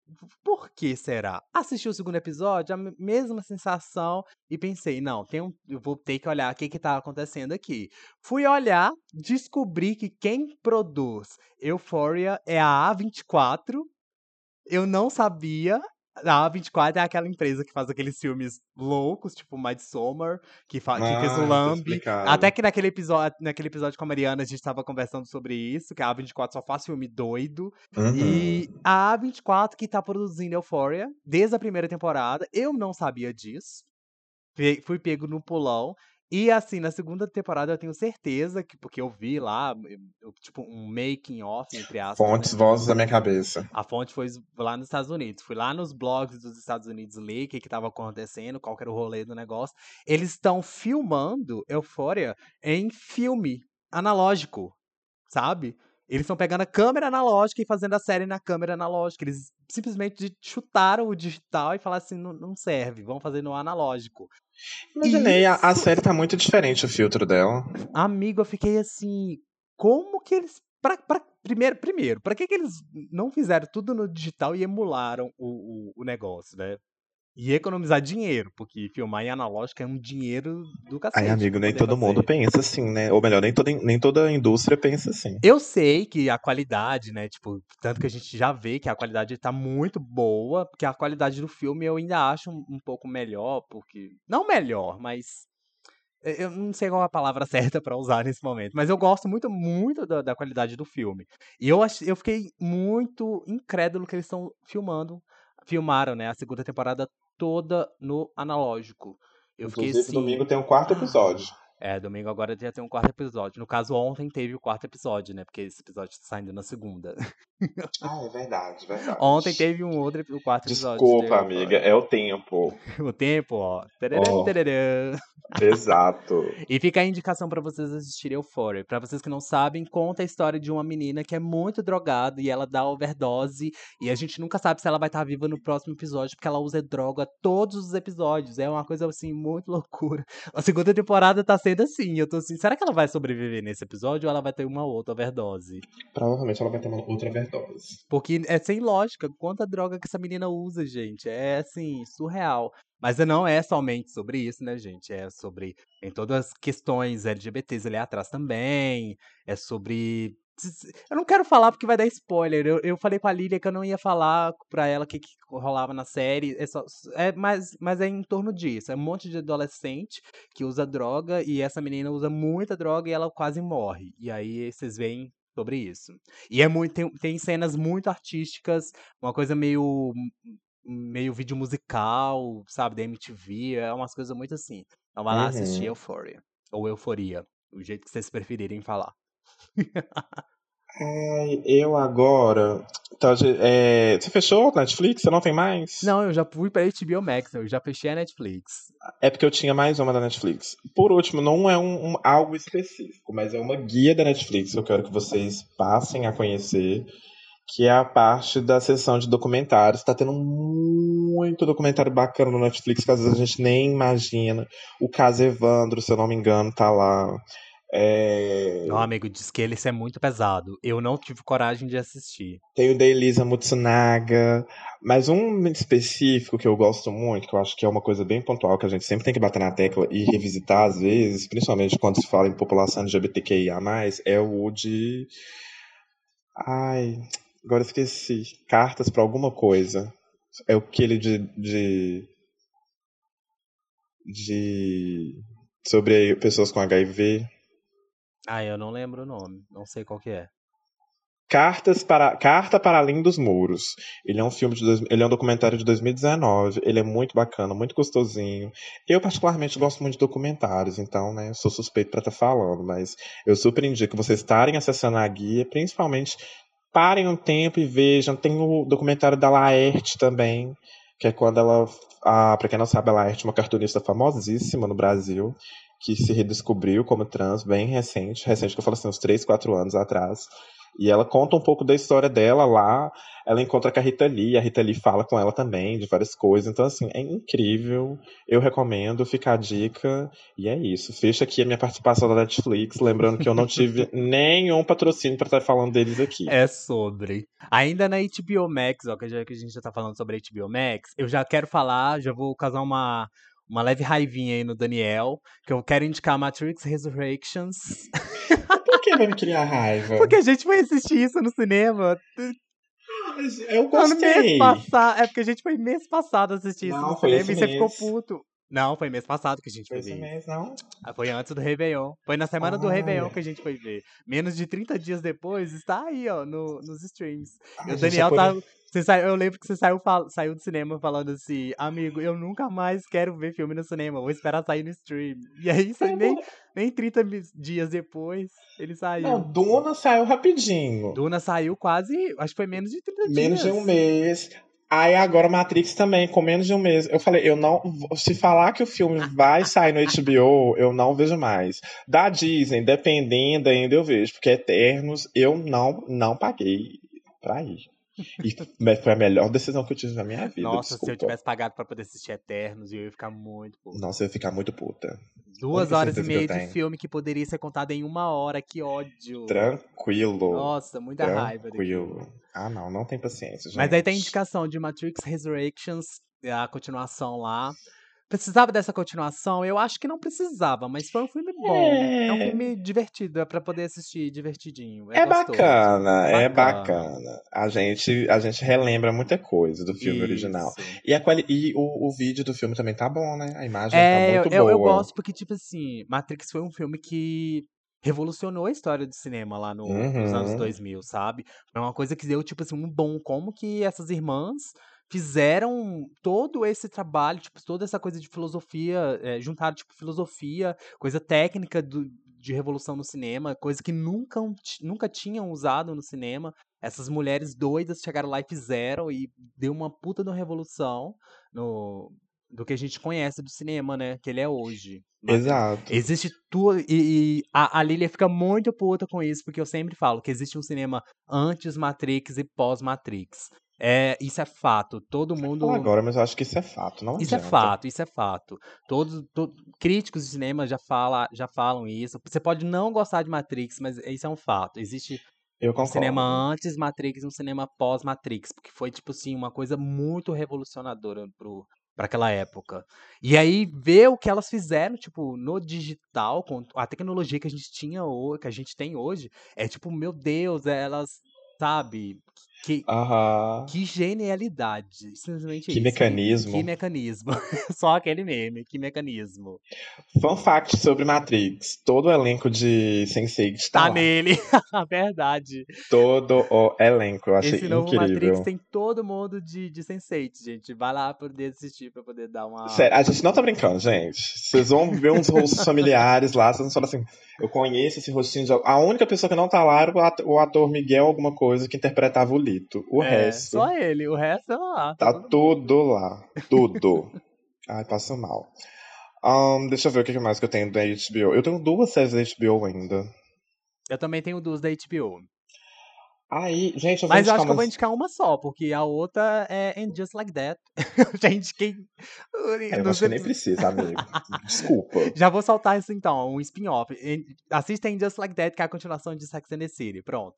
Por que será? Assisti o segundo episódio, a me- mesma sensação, e pensei, não, tem um, eu vou ter que olhar o que que tá acontecendo aqui. Fui olhar, descobri que quem produz Euphoria é a A24, eu não sabia. A A24 é aquela empresa que faz aqueles filmes loucos, tipo Midsommar, que, fa- que fez Ah, o tá Lambi. Até que naquele episódio, naquele episódio com a Mariana a gente tava conversando sobre isso, que a A24 só faz filme doido. Uhum. E a A24 que tá produzindo Euphoria desde a primeira temporada, eu não sabia disso. Fui pego no pulão. E assim, na segunda temporada eu tenho certeza que, porque eu vi lá, eu- tipo, um making off, entre aspas. né? Fontes, vozes da minha cabeça. A fonte foi lá nos Estados Unidos. Fui lá nos blogs dos Estados Unidos ler o que estava acontecendo, qual que era o rolê do negócio. Eles estão filmando Euphoria em filme analógico, sabe? Eles estão pegando a câmera analógica e fazendo a série na câmera analógica. Eles simplesmente chutaram o digital e falaram assim: não, não serve, vamos fazer no analógico. Imaginei, a, a série tá muito diferente o filtro dela. Amigo, eu fiquei assim, como que eles. Pra, pra- primeiro, primeiro, pra que, que eles não fizeram tudo no digital e emularam o, o, o negócio, né? E economizar dinheiro, porque filmar em analógico é um dinheiro do cacete. Ai, amigo, nem todo mundo fazer. pensa assim, né? Ou melhor, nem toda, nem toda indústria pensa assim. Eu sei que a qualidade, né, tipo, tanto que a gente já vê que a qualidade tá muito boa, porque a qualidade do filme eu ainda acho um, um pouco melhor, porque. Não melhor, mas. eu- Eu não sei qual é a palavra [laughs] certa pra usar nesse momento, mas eu gosto muito, muito da, da qualidade do filme. E eu, ach, eu fiquei muito incrédulo que eles estão filmando, filmaram, né, a segunda temporada toda no analógico. Eu fiquei Inclusive, assim. domingo tem um quarto episódio. [gasps] É, domingo agora já tem um quarto episódio. No caso, ontem teve o quarto episódio, né? Porque esse episódio tá saindo na segunda. [laughs] Ah, é verdade, verdade. Ontem teve um outro, o quarto episódio. Desculpa, de amiga, é o tempo. [laughs] O tempo, ó. Tararã, Ó. tararã. Exato. E fica a indicação pra vocês assistirem Euphoria. Pra vocês que não sabem, conta a história de uma menina que é muito drogada e ela dá overdose. E a gente nunca sabe se ela vai estar viva no próximo episódio, porque ela usa droga todos os episódios. É uma coisa, assim, muito loucura. A segunda temporada tá sendo assim. Eu tô assim, será que ela vai sobreviver nesse episódio ou ela vai ter uma outra overdose? Provavelmente ela vai ter uma outra overdose. Porque é sem lógica. Quanta droga que essa menina usa, gente. É, assim, surreal. Mas não é somente sobre isso, né, gente? É sobre. Tem todas as questões LGBTs ali atrás também. É sobre. Eu não quero falar porque vai dar spoiler. Eu, eu falei com a Lilia que eu não ia falar pra ela o que, que rolava na série. É só, é, mas, mas é em torno disso. É um monte de adolescente que usa droga e essa menina usa muita droga e ela quase morre. E aí vocês veem sobre isso. E é muito, tem, tem cenas muito artísticas, uma coisa meio meio vídeo musical, sabe, da MTV, é umas coisas muito assim. Então vai lá assistir Uhum. Euphoria. Ou Euforia, o jeito que vocês preferirem falar. [laughs] Ai, eu agora. Então, é, você fechou a Netflix? Você não tem mais? Não, eu já fui pra HBO Max, eu já fechei a Netflix. É porque eu tinha mais uma da Netflix. Por último, não é um, um algo específico, mas é uma guia da Netflix que eu quero que vocês passem a conhecer, que é a parte da sessão de documentários. Tá tendo muito documentário bacana no Netflix que às vezes a gente nem imagina. O caso Evandro, se eu não me engano, tá lá. É... Não, amigo, diz que ele é muito pesado. Eu não tive coragem de assistir. Tem o da Elisa Mutsunaga. Mas um específico que eu gosto muito, que eu acho que é uma coisa bem pontual, que a gente sempre tem que bater na tecla e revisitar às vezes, principalmente quando se fala em população LGBTQIA, é o de. Ai, agora esqueci. Cartas para alguma coisa. É o que ele de, de. de. sobre pessoas com HIV. Ah, eu não lembro o nome. Não sei qual que é. Cartas para Carta para Além dos Muros. Ele é um filme de dois, ele é um documentário de 2019. Ele é muito bacana, muito gostosinho. Eu particularmente gosto muito de documentários, então, né, sou suspeito para estar tá falando, mas eu super indico vocês estarem acessando a guia, principalmente parem um tempo e vejam. Tem o documentário da Laerte também, que é quando ela, para quem não sabe, Laerte é uma cartunista famosíssima no Brasil que se redescobriu como trans bem recente, recente que eu falo assim, uns 3, 4 anos atrás. E ela conta um pouco da história dela lá. Ela encontra com a Rita Lee, a Rita Lee fala com ela também de várias coisas. Então, assim, é incrível. Eu recomendo, fica a dica. E é isso. Fecha aqui a minha participação da Netflix. Lembrando que eu não tive [laughs] nenhum patrocínio para estar falando deles aqui. É sobre. Ainda na HBO Max, ó, que a gente já tá falando sobre a HBO Max, eu já quero falar, já vou causar uma uma leve raivinha aí no Daniel, que eu quero indicar Matrix Resurrections. [laughs] Por que vai me criar raiva? Porque a gente foi assistir isso no cinema. Eu gostei. mês passado, é porque a gente foi mês passado assistir isso no cinema e você ficou puto. Não, foi mês passado que a gente foi, foi ver. Mês, não? Ah, foi antes do Réveillon. Foi na semana ah, do Réveillon que a gente foi ver. Menos de 30 dias depois, está aí, ó, no, nos streams. e o Daniel tá. Você saiu, eu lembro que você saiu, saiu do cinema falando assim, amigo, eu nunca mais quero ver filme no cinema, vou esperar sair no stream. E aí, é, nem, nem 30 dias depois, ele saiu. Não, Duna saiu rapidinho. Duna saiu quase, acho que foi menos de 30 menos dias. Menos de um mês. Aí agora Matrix também, com menos de um mês. Eu falei, eu não. Se falar que o filme vai sair no HBO, eu não vejo mais. Da Disney, dependendo ainda, eu vejo. Porque Eternos, eu não, não paguei pra ir. [laughs] E foi a melhor decisão que eu tive na minha vida. Nossa, desculpa. se eu tivesse pagado pra poder assistir Eternos, eu ia ficar muito puta. Nossa, eu ia ficar muito puta. Duas horas e meia de filme que poderia ser contado em uma hora, que ódio. Tranquilo. Nossa, muita Tranquilo. raiva. Tranquilo. Ah, não, não tem paciência. Gente. Mas aí tem indicação de Matrix Resurrections, a continuação lá. Precisava dessa continuação? Eu acho que não precisava, mas foi um filme bom. É, é um filme divertido, é pra poder assistir divertidinho. É, é bacana, é, bacana. A gente, a gente relembra muita coisa do filme Isso. original. E, a quali e o, o vídeo do filme também tá bom, né? A imagem é, tá muito eu, boa. Eu gosto porque, tipo assim, Matrix foi um filme que revolucionou a história do cinema lá no, uhum. nos anos 2000, sabe? É uma coisa que deu, tipo assim, um bom como que essas irmãs fizeram todo esse trabalho, tipo, toda essa coisa de filosofia, é, juntaram, tipo, filosofia, coisa técnica do, de revolução no cinema, coisa que nunca, nunca tinham usado no cinema. Essas mulheres doidas chegaram lá e fizeram, e deu uma puta de uma revolução no, do que a gente conhece do cinema, né? Que ele é hoje. Exato. Existe tudo. E, e a, a Lilia fica muito puta com isso, porque eu sempre falo que existe um cinema antes Matrix e pós-Matrix. É, isso é fato. Todo mundo. agora, mas eu acho que isso é fato, não Isso é adianta. é fato, isso é fato. Todos, críticos de cinema já, fala, já falam isso. Você pode não gostar de Matrix, mas isso é um fato. Existe um cinema antes Matrix e um cinema pós-Matrix, porque foi, tipo assim, uma coisa muito revolucionadora pro, para aquela época. E aí ver o que elas fizeram, tipo, no digital, com a tecnologia que a gente tinha, que a gente tem hoje, é tipo, meu Deus, elas sabe? Que, que genialidade. Simplesmente Que isso. mecanismo. Que mecanismo. [laughs] Só aquele meme. Que mecanismo. Fun fact sobre Matrix: todo o elenco de Sense8 está Tá lá. nele. [laughs] Verdade. Todo o elenco. Eu achei Esse novo incrível. Matrix tem todo mundo de, de Sense8, gente. Vai lá poder assistir pra poder dar uma. Sério, a gente não tá brincando, gente. Vocês vão ver uns rostos [laughs] familiares lá, vocês vão falar assim, eu conheço esse rostinho de... A única pessoa que não tá lá era o ator Miguel alguma coisa que interpretava o O É, resto Só ele. O resto é lá. tá tudo lá. Tudo. [laughs] Ai, passo mal. Ahn, deixa eu ver o que mais que eu tenho da HBO. Eu tenho duas séries da HBO ainda. Eu também tenho duas da HBO. Aí, gente, eu vou Mas eu acho que eu vou umas- indicar uma só, porque a outra é And Just Like That. [laughs] gente, quem. É, eu acho que nem precisa, amigo. [laughs] Desculpa. Já vou soltar isso então, um spin-off. Assista And Just Like That, que é a continuação de Sex and the City. Pronto.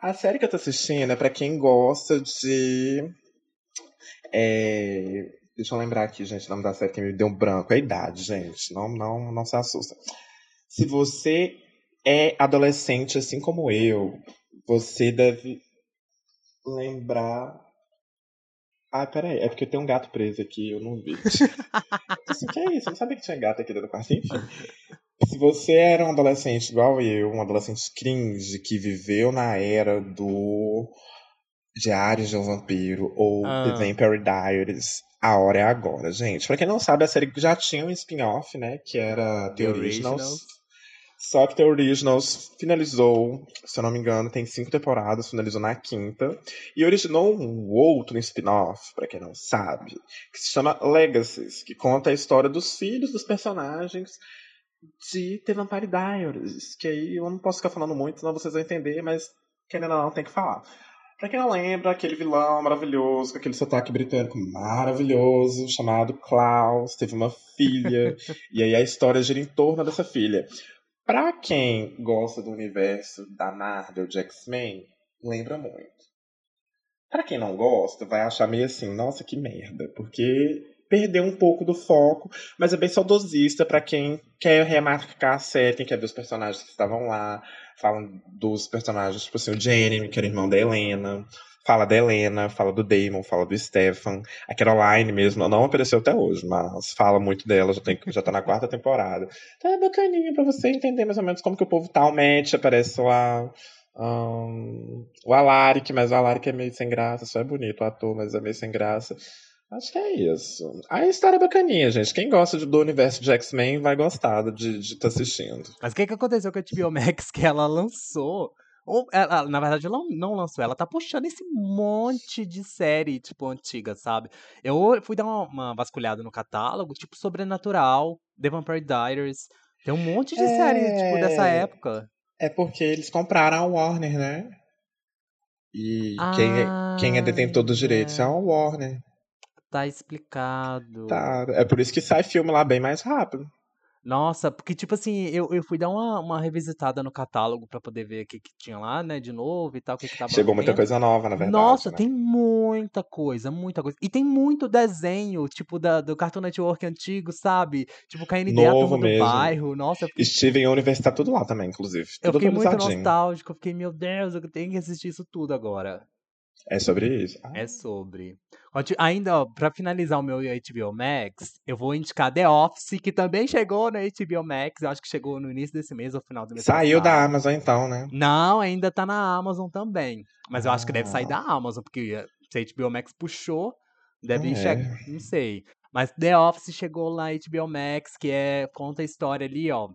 A série que eu tô assistindo é pra quem gosta de. É... Deixa eu lembrar aqui, gente, o nome da série que me deu um branco. É a idade, gente. Não, não, não se assusta. Se você é adolescente assim como eu, você deve lembrar. Ah, peraí, é porque tem um gato preso aqui, eu não vi. [laughs] assim, que é isso? Eu não sabia que tinha gato aqui dentro do quarto, enfim. Se você era um adolescente igual eu, um adolescente cringe que viveu na era do Diários de um Vampiro ou Ah. The Vampire Diaries, a hora é agora, gente. Pra quem não sabe, a série já tinha um spin-off, né? Que era The, The Originals. Originals. Só que The Originals finalizou, se eu não me engano, tem cinco temporadas, finalizou na quinta. E originou um outro spin-off, pra quem não sabe, que se chama Legacies, que conta a história dos filhos dos personagens de The Vampire Diaries. Que aí eu não posso ficar falando muito, senão vocês vão entender, mas querendo ou não, tem que falar. Pra quem não lembra, aquele vilão maravilhoso, com aquele sotaque britânico maravilhoso, chamado Klaus, teve uma filha, [laughs] e aí a história gira em torno dessa filha. Pra quem gosta do universo da Marvel, de X-Men, lembra muito. Pra quem não gosta, vai achar meio assim, nossa, que merda, porque perdeu um pouco do foco, mas é bem saudosista pra quem quer remarcar a série, quem quer ver os personagens que estavam lá, falam dos personagens, tipo assim, o Jeremy, que era irmão da Helena, fala da Helena, fala do Damon, fala do Stefan, a Caroline mesmo, não apareceu até hoje, mas fala muito dela, já, tem, já tá na quarta temporada. Então é bacaninha pra você entender mais ou menos como que o povo o Matt aparece lá, ahn, o Alaric, mas o Alaric é meio sem graça, só é bonito o ator, mas é meio sem graça. Acho que é isso. A história é bacaninha, gente. Quem gosta do universo de X-Men vai gostar de estar assistindo. Mas o que, que aconteceu com a HBO Max [laughs] que ela lançou? Ou ela- na verdade, ela não lançou, ela tá puxando esse monte de série, tipo, antiga, sabe? Eu fui dar uma, uma vasculhada no catálogo, tipo, Sobrenatural, The Vampire Diaries. Tem um monte de série, tipo, dessa É. época. É porque eles compraram a Warner, né? E quem, é, quem é detentor dos Ah, direitos é a Warner. Tá explicado. Tá. É por isso que sai filme lá bem mais rápido. Nossa, porque, tipo assim, eu, eu fui dar uma, uma revisitada no catálogo pra poder ver o que, que tinha lá, né, de novo e tal, o que, que tava Chegou muita coisa nova, na verdade. Nossa, né? tem muita coisa, muita coisa. E tem muito desenho, tipo, da, do Cartoon Network antigo, sabe? Tipo, KND, a Novo do bairro. Nossa, eu fiquei, Steven Universe tá tudo lá também, inclusive. eu Tudo fiquei muito nostálgico. Eu fiquei, meu Deus, eu tenho que assistir isso tudo agora. É sobre isso. Ah, É sobre. Ainda, ó, pra finalizar o meu HBO Max, eu vou indicar The Office, que também chegou no HBO Max. Eu acho que chegou no início desse mês ou final do mês Saiu da. Amazon então, né? Não, ainda tá na Amazon também. Mas eu acho que deve sair Ah. da Amazon, porque eh, se a HBO Max puxou, deve É. chegar. Não sei. Mas The Office chegou lá na HBO Max, que é. Conta a história ali, ó.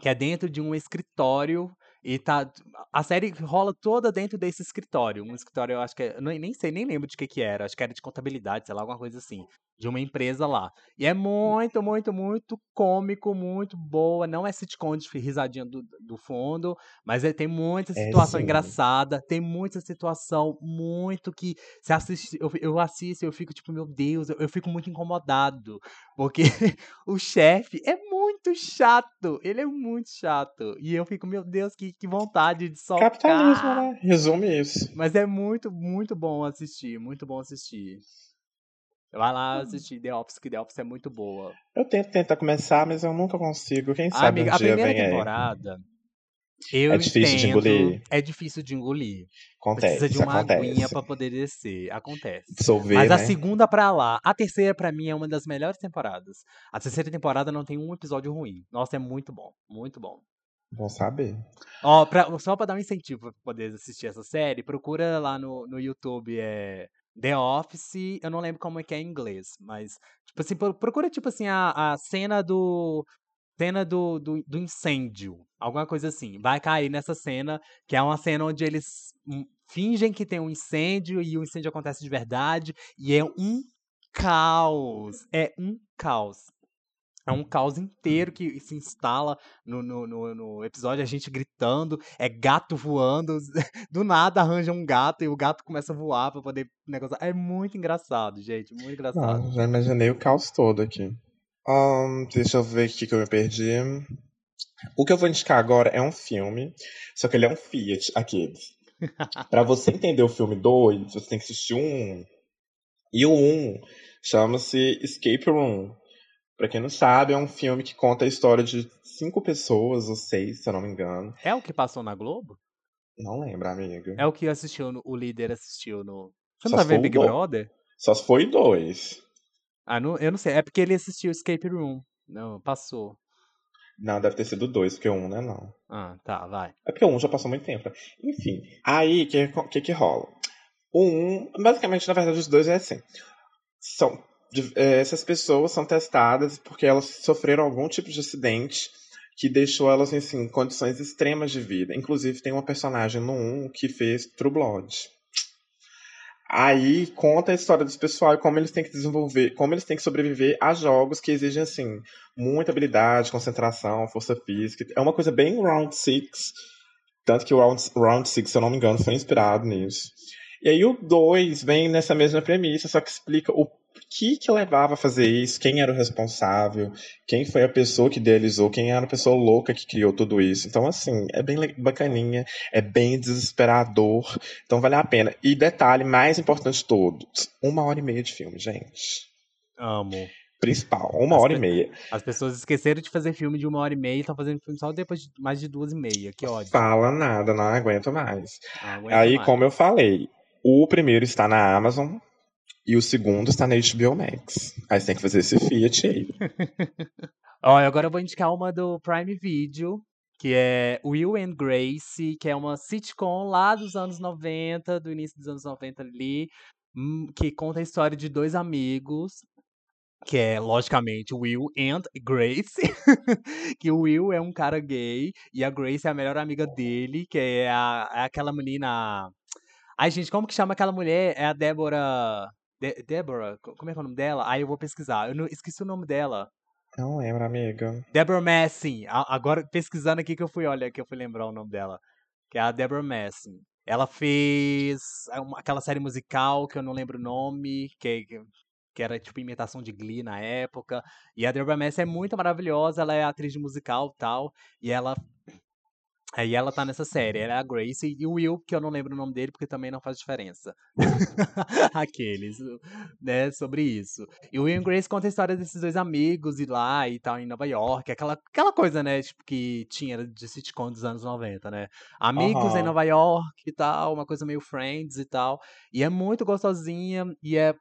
Que é dentro de um escritório. E tá. A série rola toda dentro desse escritório. Um escritório, eu acho que é. Nem, sei, nem lembro de que que era. Acho que era de contabilidade, sei lá, alguma coisa assim. De uma empresa lá. E é muito, muito, muito cômico, muito boa. Não é sitcom de risadinha do, do fundo, mas é, tem muita É situação sim. engraçada, tem muita situação muito que você assiste, eu, eu assisto eu fico tipo, meu Deus, eu, eu fico muito incomodado, porque [laughs] o chefe é muito chato, ele é muito chato, e eu fico, meu Deus, que, que vontade de soltar. Capitalismo, né? Resume isso. Mas é muito, muito bom assistir, muito bom assistir. Vai lá Hum. assistir The Office, que The Office é muito boa. Eu tento tentar começar, mas eu nunca consigo. Quem Ah, sabe amiga, um a dia primeira vem aí. temporada. Eu É difícil de entendo. engolir? É difícil de engolir. Acontece, Precisa de uma aguinha acontece. pra poder descer. Acontece. Dissolver, Mas a né? segunda pra lá. A terceira, pra mim, é uma das melhores temporadas. A terceira temporada não tem um episódio ruim. Nossa, é muito bom. Muito bom. Bom saber. Ó, pra- só pra dar um incentivo pra poder assistir essa série, procura lá no, no YouTube, é The Office, eu não lembro como é que é em inglês, mas, tipo assim, pro- procura, tipo assim, a, a cena do, cena do, do, do incêndio, alguma coisa assim. Vai cair nessa cena, que é uma cena onde eles hum, fingem que tem um incêndio e o incêndio acontece de verdade, e é um caos, é um caos. É um caos inteiro que se instala no, no, no, no episódio, a gente gritando, é gato voando, [laughs] do nada arranja um gato e o gato começa a voar pra poder negociar. É muito engraçado, gente, muito engraçado. Não, já imaginei o caos todo aqui. Ahn, deixa eu ver o que eu me perdi. O que eu vou indicar agora é um filme, só que ele é um Fiat, aqueles. Pra você [laughs] entender o filme 2, você tem que assistir 1. E o 1 chama-se Escape Room. Pra quem não sabe, é um filme que conta a história de cinco pessoas, ou seis, se eu não me engano. É o que passou na Globo? Não lembro, amiga. É o que assistiu, no- o líder assistiu no. Você não Só tá vendo Big do- Brother? Só foi dois. Ah, não, eu não sei. É porque ele assistiu Escape Room. Não, passou. Não, deve ter sido dois, porque o um não é não. Ah, tá, vai. É porque o 1 já passou muito tempo. né? Enfim, aí o que, que que rola? O 1, basicamente, na verdade, os dois é assim. São, essas pessoas são testadas porque elas sofreram algum tipo de acidente que deixou elas assim, em condições extremas de vida. Inclusive, tem uma personagem no 1 que fez True Blood. Aí conta a história desse pessoal e como eles têm que desenvolver, como eles têm que sobreviver a jogos que exigem assim muita habilidade, concentração, força física. É uma coisa bem Round Six, tanto que o Round, round Six, se eu não me engano, foi inspirado nisso. E aí o 2 vem nessa mesma premissa, só que explica o que que levava a fazer isso, quem era o responsável, quem foi a pessoa que idealizou, quem era a pessoa louca que criou tudo isso. Então, assim, é bem bacaninha, é bem desesperador, então vale a pena. E detalhe mais importante de todos, uma hora e meia de filme, gente. Amo. Principal, uma As hora e meia. As pessoas esqueceram de fazer filme de uma hora e meia e estão fazendo filme só depois de mais de duas e meia. Que ódio. Fala nada, não aguento mais. Não aguento Aí, mais. como eu falei, o primeiro está na Amazon e o segundo está na HBO Max. Aí você tem que fazer esse Fiat aí. [laughs] E agora eu vou indicar uma do Prime Video, que é Will and Grace, que é uma sitcom lá dos anos 90, do início dos anos 90 ali, hum, que conta a história de dois amigos, que é, logicamente, Will and Grace, [laughs] que o Will é um cara gay e a Grace é a melhor amiga dele, que é, a, é aquela menina... Ai, gente, como que chama aquela mulher? É a Débora... De- Débora? Co- Como é que é o nome dela? Aí eu vou pesquisar. Eu não, esqueci o nome dela. Não lembro, amiga. Deborah Messing. Agora, pesquisando aqui que eu fui, olha, que eu fui lembrar o nome dela. Que é a Deborah Messing. Ela fez uma- aquela série musical que eu não lembro o nome, que, que, era tipo imitação de Glee na época. E a Deborah Messing é muito maravilhosa, ela é atriz de musical e tal. E ela. Aí ela tá nessa série, ela é a Grace e o Will, que eu não lembro o nome dele porque também não faz diferença. [laughs] Aqueles, né, sobre isso. E o Will and Grace conta a história desses dois amigos e lá e tal, em Nova York. Aquela, aquela coisa, né, tipo, que tinha de sitcom dos anos 90, né? Amigos em Aham. Nova York e tal, uma coisa meio Friends e tal. E é muito gostosinha e é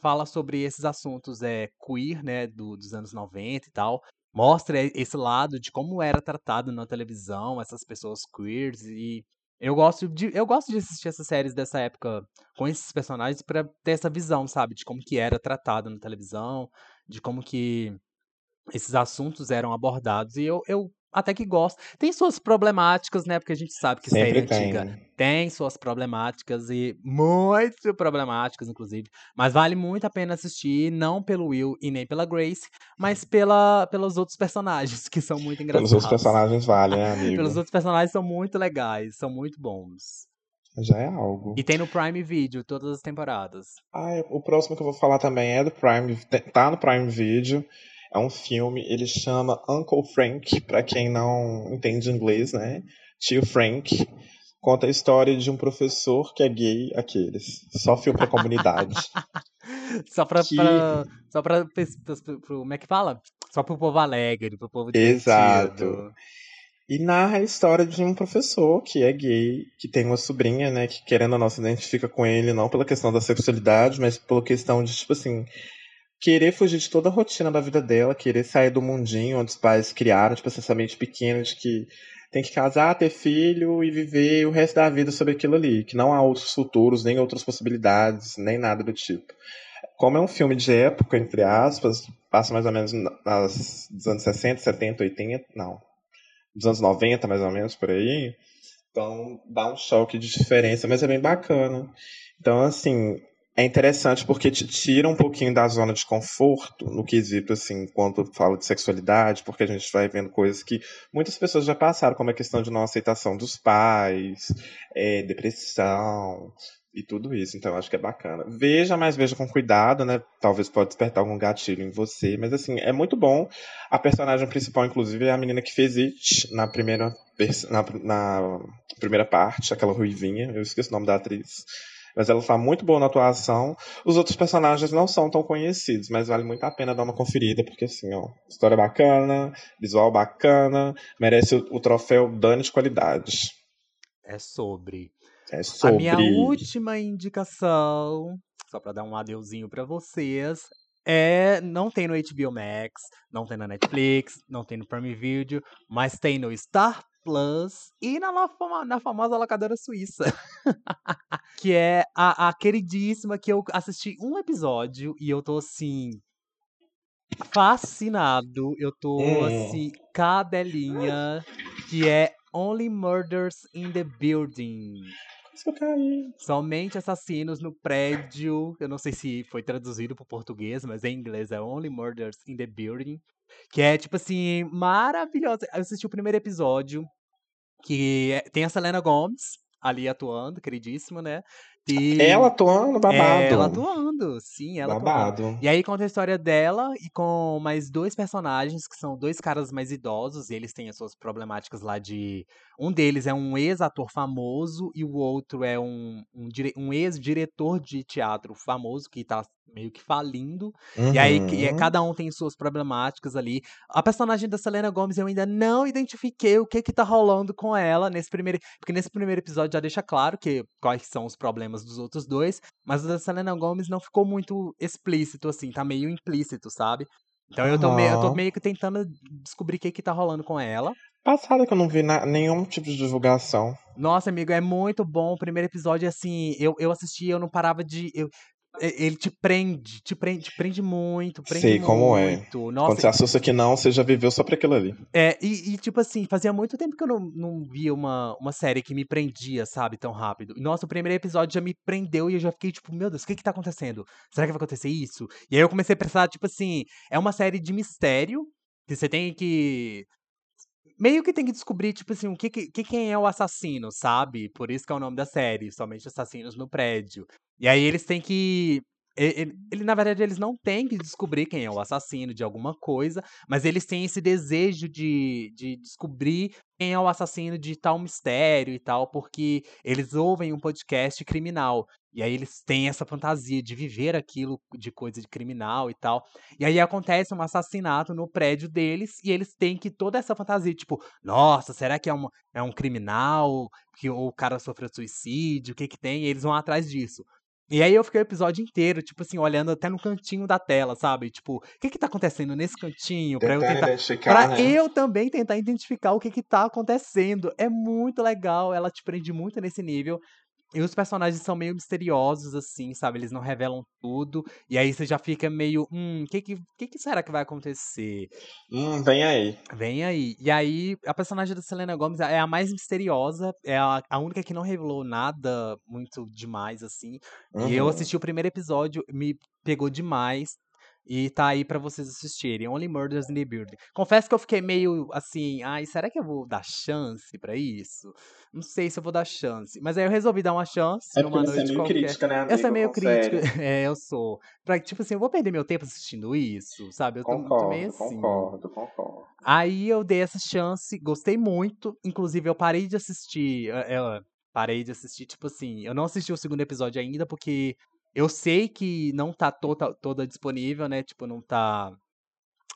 fala sobre esses assuntos é queer, né, do, dos anos 90 e tal. Mostra esse lado de como era tratado na televisão, essas pessoas queers e eu gosto de eu gosto de assistir essas séries dessa época com esses personagens pra ter essa visão, sabe, de como que era tratado na televisão, de como que esses assuntos eram abordados e eu, eu até que gosto. Tem suas problemáticas, né? Porque a gente sabe que série Sempre antiga tem. tem suas problemáticas e muito problemáticas, inclusive. Mas vale muito a pena assistir, não pelo Will e nem pela Grace, mas pela, pelos outros personagens, [laughs] que são muito engraçados. Pelos outros personagens vale, né, [laughs] amigo? Pelos outros personagens são muito legais, são muito bons. Já é algo. E tem no Prime Video todas as temporadas. Ah, o próximo que eu vou falar também é do Prime, tá no Prime Video. É um filme, ele chama Uncle Frank, pra quem não entende inglês, né? Tio Frank. Conta a história de um professor que é gay, aqueles. Só filme pra comunidade. [laughs] Só pra, Que- pra- só pra, pro- como é que fala? Só pro povo alegre, pro povo Exato. divertido. E narra a história de um professor que é gay, que tem uma sobrinha, né, que querendo ou não se identifica com ele, não pela questão da sexualidade, mas pela questão de, tipo assim, querer fugir de toda a rotina da vida dela, querer sair do mundinho onde os pais criaram, tipo, essa mente pequena de que tem que casar, ter filho e viver o resto da vida sobre aquilo ali, que não há outros futuros, nem outras possibilidades, nem nada do tipo. Como é um filme de época, entre aspas, passa mais ou menos nas, dos anos 60, 70, 80, não, dos anos 90, mais ou menos, por aí. Então dá um choque de diferença, mas é bem bacana. Então, assim, é interessante porque te tira um pouquinho da zona de conforto no quesito, assim, quando fala de sexualidade, porque a gente vai vendo coisas que muitas pessoas já passaram, como a questão de não aceitação dos pais, é, depressão, e tudo isso. Então, acho que é bacana. Veja, mas veja com cuidado, né? Talvez pode despertar algum gatilho em você. Mas, assim, é muito bom. A personagem principal, inclusive, é a menina que fez It na primeira, na, na primeira parte, aquela ruivinha. Eu esqueci o nome da atriz. Mas ela está muito boa na atuação. Os outros personagens não são tão conhecidos, mas vale muito a pena dar uma conferida, porque assim, ó, história bacana, visual bacana, merece o, o troféu Dani de qualidade. É sobre. É sobre. A minha última indicação, só para dar um adeuzinho para vocês, é não tem no HBO Max, não tem na Netflix, não tem no Prime Video, mas tem no Star Plus e na, na famosa locadora suíça. [laughs] que é a, a queridíssima que eu assisti um episódio e eu tô assim fascinado, eu tô hum. assim cadelinha, que é Only Murders in the Building. Somente assassinos no prédio. Eu não sei se foi traduzido para português, mas em inglês é Only Murders in the Building. Que é, tipo assim, maravilhosa. Eu assisti o primeiro episódio, que é, tem a Selena Gomez ali atuando, queridíssima, né? E ela atuando, babado. Ela atuando, sim, ela babado. Atuando. E aí conta a história dela e com mais dois personagens, que são dois caras mais idosos, e eles têm as suas problemáticas lá de. Um deles é um ex-ator famoso e o outro é um, um, um ex-diretor de teatro famoso que tá meio que falindo. Uhum. E aí e uhum. cada um tem suas problemáticas ali. A personagem da Selena Gomez eu ainda não identifiquei o que que tá rolando com ela nesse primeiro, porque nesse primeiro episódio já deixa claro que quais são os problemas dos outros dois, mas o da Selena Gomez não ficou muito explícito assim, tá meio implícito, sabe? Então eu tô, uhum. meio, eu tô meio que tentando descobrir o que que tá rolando com ela. Passada que eu não vi na, nenhum tipo de divulgação. Nossa, amigo, é muito bom. O primeiro episódio, assim, eu, eu assisti, eu não parava de. Eu, ele te prende, te prende, te prende muito, prende Sei como é. muito. é. Nossa, Quando você assusta que não, você já viveu só pra aquilo ali. É, e, e, tipo assim, fazia muito tempo que eu não, não via uma, uma série que me prendia, sabe, tão rápido. Nossa, o primeiro episódio já me prendeu e eu já fiquei tipo, meu Deus, o que que tá acontecendo? Será que vai acontecer isso? E aí eu comecei a pensar, tipo assim, é uma série de mistério, que você tem que meio que tem que descobrir, tipo assim, o que, que quem é o assassino, sabe? Por isso que é o nome da série, somente assassinos no prédio. E aí eles têm que. Ele, ele, na verdade, eles não têm que descobrir quem é o assassino de alguma coisa, mas eles têm esse desejo de, de descobrir quem é o assassino de tal mistério e tal, porque eles ouvem um podcast criminal. E aí eles têm essa fantasia de viver aquilo de coisa de criminal e tal. E aí acontece um assassinato no prédio deles e eles têm que toda essa fantasia, tipo, nossa, será que é, uma, é um criminal? Que o cara sofreu suicídio? O que que tem? E eles vão atrás disso. E aí eu fiquei o episódio inteiro, tipo assim, olhando até no cantinho da tela, sabe? Tipo, o que que tá acontecendo nesse cantinho? Pra eu tentar. Pra né? eu também tentar identificar o que que tá acontecendo. É muito legal, ela te prende muito nesse nível. E os personagens são meio misteriosos, assim, sabe? Eles não revelam tudo. E aí você já fica meio, hum, o que, que, que, que será que vai acontecer? Hum, vem aí. Vem aí. E aí, a personagem da Selena Gomez é a mais misteriosa, é a, a única que não revelou nada muito demais, assim. Uhum. E eu uhum. assisti o primeiro episódio, me pegou demais. E tá aí para vocês assistirem. Only Murders in the Building. Confesso que eu fiquei meio assim, ai, será que eu vou dar chance para isso? Não sei se eu vou dar chance. Mas aí eu resolvi dar uma chance é numa noite é meio qualquer. crítica, né, amiga, Eu sou meio crítica. [laughs] É, eu sou. Pra, tipo assim, eu vou perder meu tempo assistindo isso, sabe? Eu tô, concordo, tô meio assim. Concordo, concordo. Aí eu dei essa chance, gostei muito. Inclusive, eu parei de assistir. Eu parei de assistir, tipo assim, eu não assisti o segundo episódio ainda, porque eu sei que não tá toda, toda disponível, né? Tipo, não tá.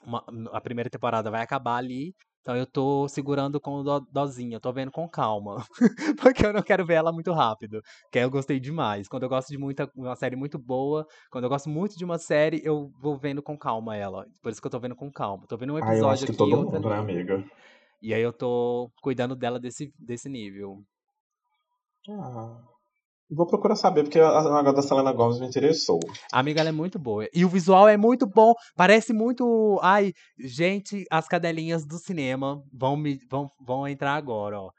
Uma, a primeira temporada vai acabar ali. Então eu tô segurando com do, dozinha, tô vendo com calma. [laughs] Porque eu não quero ver ela muito rápido. Que eu gostei demais. Quando eu gosto de muita, uma série muito boa, quando eu gosto muito de uma série, eu vou vendo com calma ela. Por isso que eu tô vendo com calma. Tô vendo um episódio ah, eu acho que aqui todo mundo, né, amiga? E aí eu tô cuidando dela desse, desse nível. Ah, vou procurar saber, porque a negócio da Selena Gomez me interessou. A amiga, ela é muito boa. E o visual é muito bom. Parece muito. Ai, gente, as cadelinhas do cinema vão, me, vão, vão entrar agora, ó.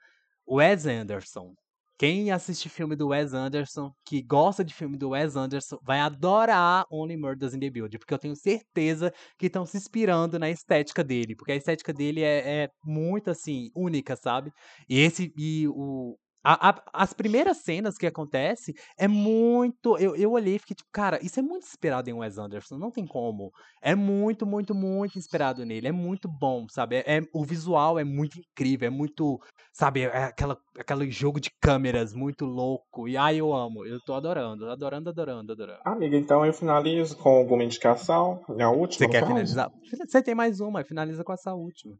Wes Anderson. Quem assiste filme do Wes Anderson, que gosta de filme do Wes Anderson, vai adorar Only Murders in the Building, porque eu tenho certeza que estão se inspirando na estética dele, porque a estética dele é, é muito assim única, sabe? E esse e o a, a, as primeiras cenas que acontece é muito. Eu, eu olhei e fiquei tipo, cara, isso é muito inspirado em Wes Anderson, não tem como. É muito, muito, muito inspirado nele. É muito bom, sabe? É, é o visual é muito incrível, é muito, sabe? É aquela, aquele jogo de câmeras muito louco. E ai, eu amo, eu tô adorando, adorando, adorando, adorando. Amiga, então eu finalizo com alguma indicação, a última. Você quer caso? finalizar? Você tem mais uma, finaliza com essa última.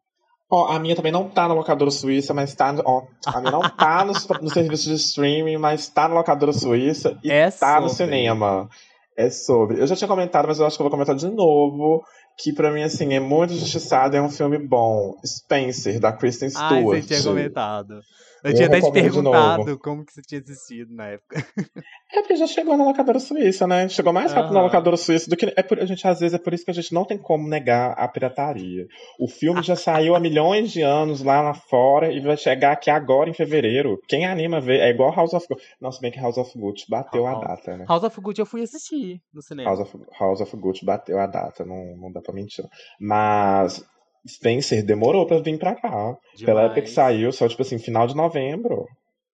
Ó, a minha também não tá na locadora suíça, mas tá. Ó, a minha não tá no, no serviço de streaming, mas tá na locadora suíça e É tá no sobre. cinema. É sobre. Eu já tinha comentado, mas eu acho que eu vou comentar de novo. Que pra mim, assim, é muito justiçado, é um filme bom. Spencer, da Kristen Stewart. você tinha comentado. Eu Eu tinha até te perguntado como que você tinha assistido na época. É porque já chegou na locadora suíça, né? Chegou mais rápido na locadora suíça do que. É por, a gente, às vezes, é por isso que a gente não tem como negar a pirataria. O filme já saiu há milhões de anos lá, lá fora e vai chegar aqui agora em fevereiro. Quem anima a ver é igual House of. Não, se bem que House of Gucci bateu a data, né? House of Good eu fui assistir no cinema. House of, House of Gucci bateu a data, não, não dá pra mentir. Mas Spencer demorou pra vir pra cá. Pela época que Demais. saiu, só tipo assim, final de novembro.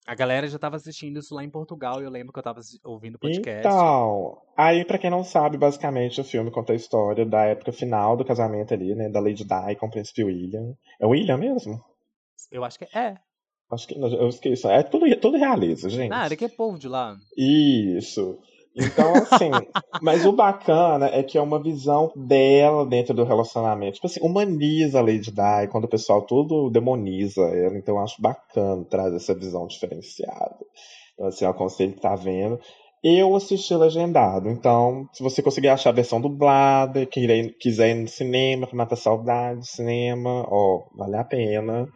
A galera já tava assistindo isso lá em Portugal e eu lembro que eu tava ouvindo o podcast. Então, aí pra quem não sabe, basicamente o filme conta a história da época final do casamento ali, né, da Lady Di com o príncipe William. É o William mesmo? Eu acho que é. Acho que eu esqueci. É tudo, tudo realiza, gente. Ah, daqui é povo de lá. Isso. Então, assim, mas o bacana é que é uma visão dela dentro do relacionamento. Tipo assim, humaniza a Lady Di quando o pessoal tudo demoniza ela. Então, eu acho bacana trazer essa visão diferenciada. Então, assim, eu aconselho que tá vendo. Eu assisti legendado, então, se você conseguir achar a versão dublada, quiser, ir no cinema, pra matar saudade cinema, ó, vale a pena.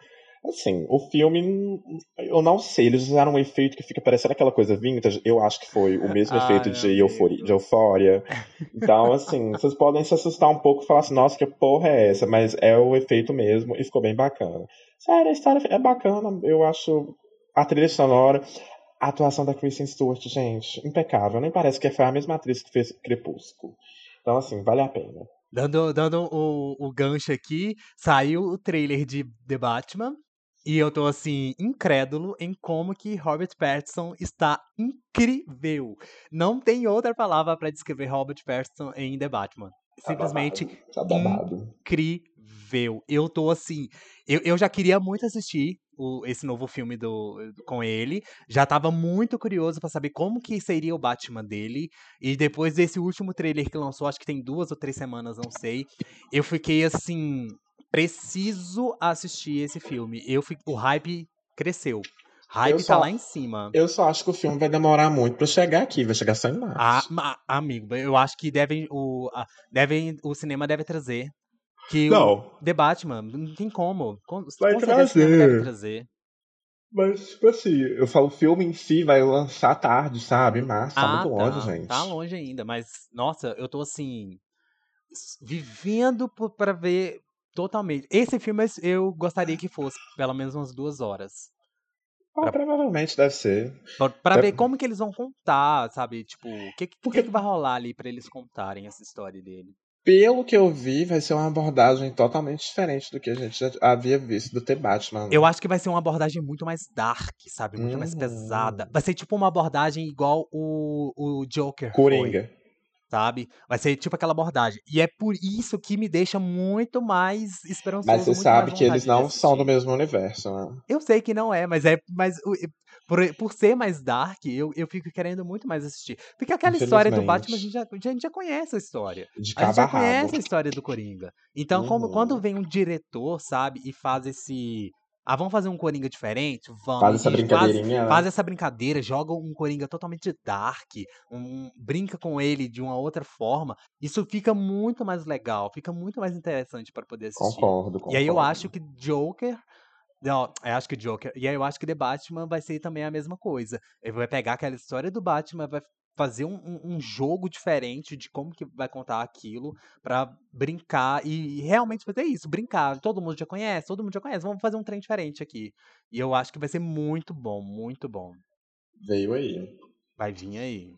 Assim, o filme, eu não sei, eles usaram um efeito que fica parecendo aquela coisa vintage, eu acho que foi o mesmo Ai, [laughs] efeito de, euforia, de eufória. Então, assim, vocês podem se assustar um pouco e falar assim, nossa, que porra é essa? Mas é o efeito mesmo e ficou bem bacana. Sério, a história é bacana, eu acho a trilha sonora, a atuação da Kristen Stewart, gente, impecável. Nem parece que foi a mesma atriz que fez Crepúsculo. Então, assim, vale a pena. Dando, dando o, o gancho aqui, saiu o trailer de The Batman. E eu tô assim, incrédulo em como que Robert Pattinson está incrível. Não tem outra palavra pra descrever Robert Pattinson em The Batman. Simplesmente Tá babado. incrível. Eu tô assim. Eu, eu já queria muito assistir o- esse novo filme do, com ele. Já tava muito curioso pra saber como que seria o Batman dele. E depois desse último trailer que lançou, acho que tem duas ou três semanas, não sei. Eu fiquei assim. Preciso assistir esse filme. Eu fi- o hype cresceu. Hype tá só- lá em cima. Eu só acho que o filme vai demorar muito pra chegar aqui, vai chegar só em março. Ah, amigo, eu acho que devem o, devem, o cinema deve trazer. Que o Não, The Batman, não tem como. Com, Vai com o trazer. deve trazer. mas tipo assim, eu falo, o filme em si vai lançar tarde, sabe? Março, tá Ah, muito longe, tá. gente. Tá longe ainda, mas, nossa, eu tô assim. Vivendo pra ver totalmente. Esse filme eu gostaria que fosse pelo menos umas duas horas. Ah, provavelmente deve ser. Pra, pra ver como que eles vão contar, sabe? Tipo, o que, que, Porque- que vai rolar ali pra eles contarem essa história dele. Pelo que eu vi, vai ser uma abordagem totalmente diferente do que a gente já havia visto do The Batman. Eu acho que vai ser uma abordagem muito mais dark, sabe? Muito mais Uhum. pesada. Vai ser tipo uma abordagem igual o, o Joker foi, Coringa. Sabe? Vai ser tipo aquela abordagem. E é por isso que me deixa muito mais esperançoso. Mas você sabe que eles não são do mesmo universo, né? Eu sei que não é, mas é. Mas por, por ser mais dark, eu, eu fico querendo muito mais assistir. Porque aquela história do Batman, a gente, já, a gente já conhece a história. De a gente já conhece a história do Coringa. Então, como, Uhum. quando vem um diretor, sabe, e faz esse. Ah, vamos fazer um Coringa diferente? Vamos. Faz essa brincadeirinha, né? faz essa brincadeira, joga um Coringa totalmente dark, um, brinca com ele de uma outra forma. Isso fica muito mais legal, fica muito mais interessante para poder assistir. Concordo, concordo. E aí eu acho que Joker. Não, eu acho que Joker. E aí eu acho que The Batman vai ser também a mesma coisa. Ele vai pegar aquela história do Batman, vai fazer um, um- um jogo diferente de como que vai contar aquilo pra brincar e, e realmente fazer isso, brincar. Todo mundo já conhece, todo mundo já conhece. Vamos fazer um trem diferente aqui. E eu acho que vai ser muito bom, muito bom. Veio aí. Vai vir aí.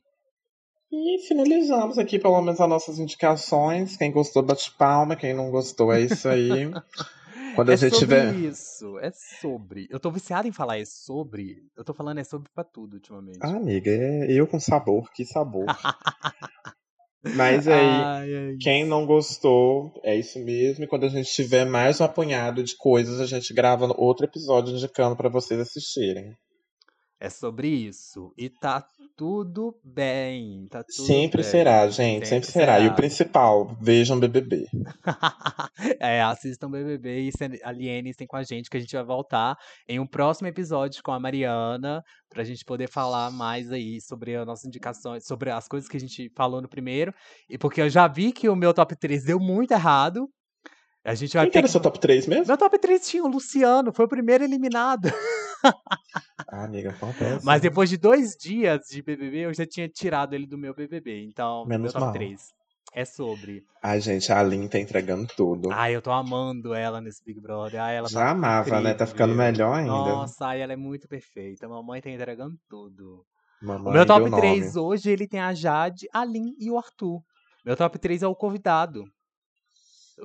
E finalizamos aqui pelo menos as nossas indicações. Quem gostou, bate palma. Quem não gostou, é isso aí. [laughs] Quando a é gente sobre tiver. isso, é sobre. Eu tô viciado em falar é sobre. Eu tô falando é sobre pra tudo ultimamente. Ah, amiga, é eu com sabor, que sabor. [laughs] Mas aí, Ai, ai. quem não gostou, é isso mesmo. E quando a gente tiver mais um apunhado de coisas, a gente grava outro episódio indicando pra vocês assistirem. É sobre isso. E tá tudo bem. Tá tudo Sempre bem. será, gente, sempre, Sempre será. E será. o principal, vejam BBB. [laughs] é, assistam BBB e alienem com a gente, que a gente vai voltar em um próximo episódio com a Mariana, pra gente poder falar mais aí sobre as nossas indicações, sobre as coisas que a gente falou no primeiro. E porque eu já vi que o meu top 3 deu muito errado. A gente vai Quem ter era que... seu top 3 mesmo? Meu top 3 tinha o Luciano, foi o primeiro eliminado. [laughs] Ah, amiga, acontece. Mas depois de dois dias de BBB, eu já tinha tirado ele do meu BBB. Então, Menos meu top mal. 3 é sobre. Ai, gente, a Aline tá entregando tudo. Ai, eu tô amando ela nesse Big Brother. Ai, ela Já tá amava, né? Tá incrível. ficando melhor ainda. Nossa, ai, ela é muito perfeita. Mamãe tá entregando tudo. Mamãe o meu top deu nome. 3 hoje, ele tem a Jade, a Lin e o Arthur. Meu top 3 é o convidado.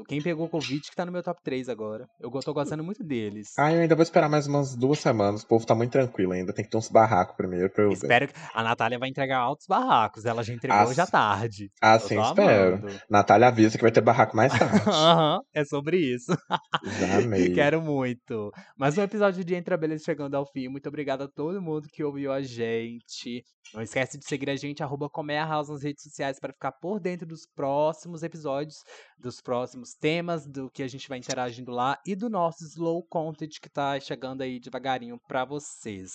Quem pegou o Covid que tá no meu top 3 agora. Eu tô gostando muito deles. Ah, eu ainda vou esperar mais umas duas semanas. O povo tá muito tranquilo ainda. Tem que ter uns barracos primeiro pra eu ver. Espero que a Natália vai entregar altos barracos. Ela já entregou hoje à tarde. Ah, Eu sim, espero. amando. Natália avisa que vai ter barraco mais tarde. [laughs] Aham, é sobre isso. Já amei. [laughs] Quero muito. Mais um episódio de Entre a Beleza chegando ao fim. Muito obrigado a todo mundo que ouviu a gente. Não esquece de seguir a gente, arroba House nas redes sociais para ficar por dentro dos próximos episódios, dos próximos temas, do que a gente vai interagindo lá e do nosso slow content que tá chegando aí devagarinho para vocês.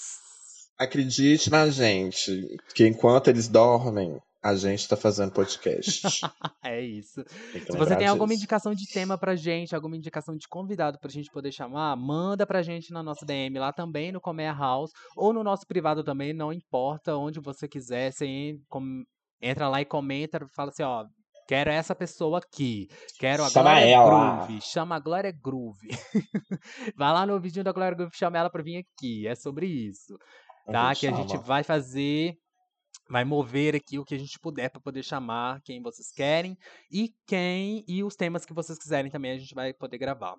Acredite na gente, que enquanto eles dormem, a gente tá fazendo podcast. [laughs] É isso. Se você tem alguma disso. indicação de tema pra gente, alguma indicação de convidado pra gente poder chamar, manda pra gente na nossa DM lá também no Comer House ou no nosso privado também, não importa onde você quiser, você entra lá e comenta, fala assim, ó, quero essa pessoa aqui, quero a Chama Glória ela. Groove, chama a Glória Groove. [laughs] Vai lá no vídeo da Glória Groove, chama ela pra vir aqui, é sobre isso, tá? Que a gente chama. vai fazer vai mover aqui o que a gente puder para poder chamar quem vocês querem e quem e os temas que vocês quiserem também a gente vai poder gravar.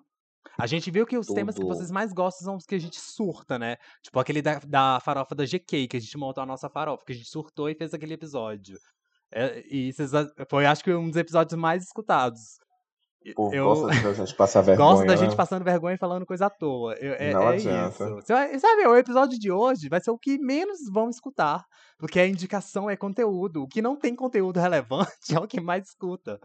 A gente viu que os temas que Tudo. vocês mais gostam são os que a gente surta, né? Tipo aquele da, da farofa da GK, que a gente montou a nossa farofa, que a gente surtou e fez aquele episódio. É, e a- foi, acho que, um dos episódios mais escutados. Povo Eu gosta de ver a gente passar vergonha. [laughs] gosto da gente né? passando vergonha e falando coisa à toa. Eu- é, Não é adianta. isso. Você vai- sabe, o episódio de hoje vai ser o que menos vão escutar. Porque a indicação é conteúdo. O que não tem conteúdo relevante [laughs] é o que mais escuta.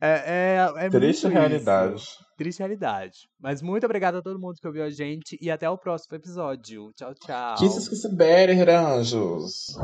É, é, é Triste realidade. isso. Triste realidade. Mas muito obrigado a todo mundo que ouviu a gente e até o próximo episódio. Tchau, tchau. Kisses que se better, anjos.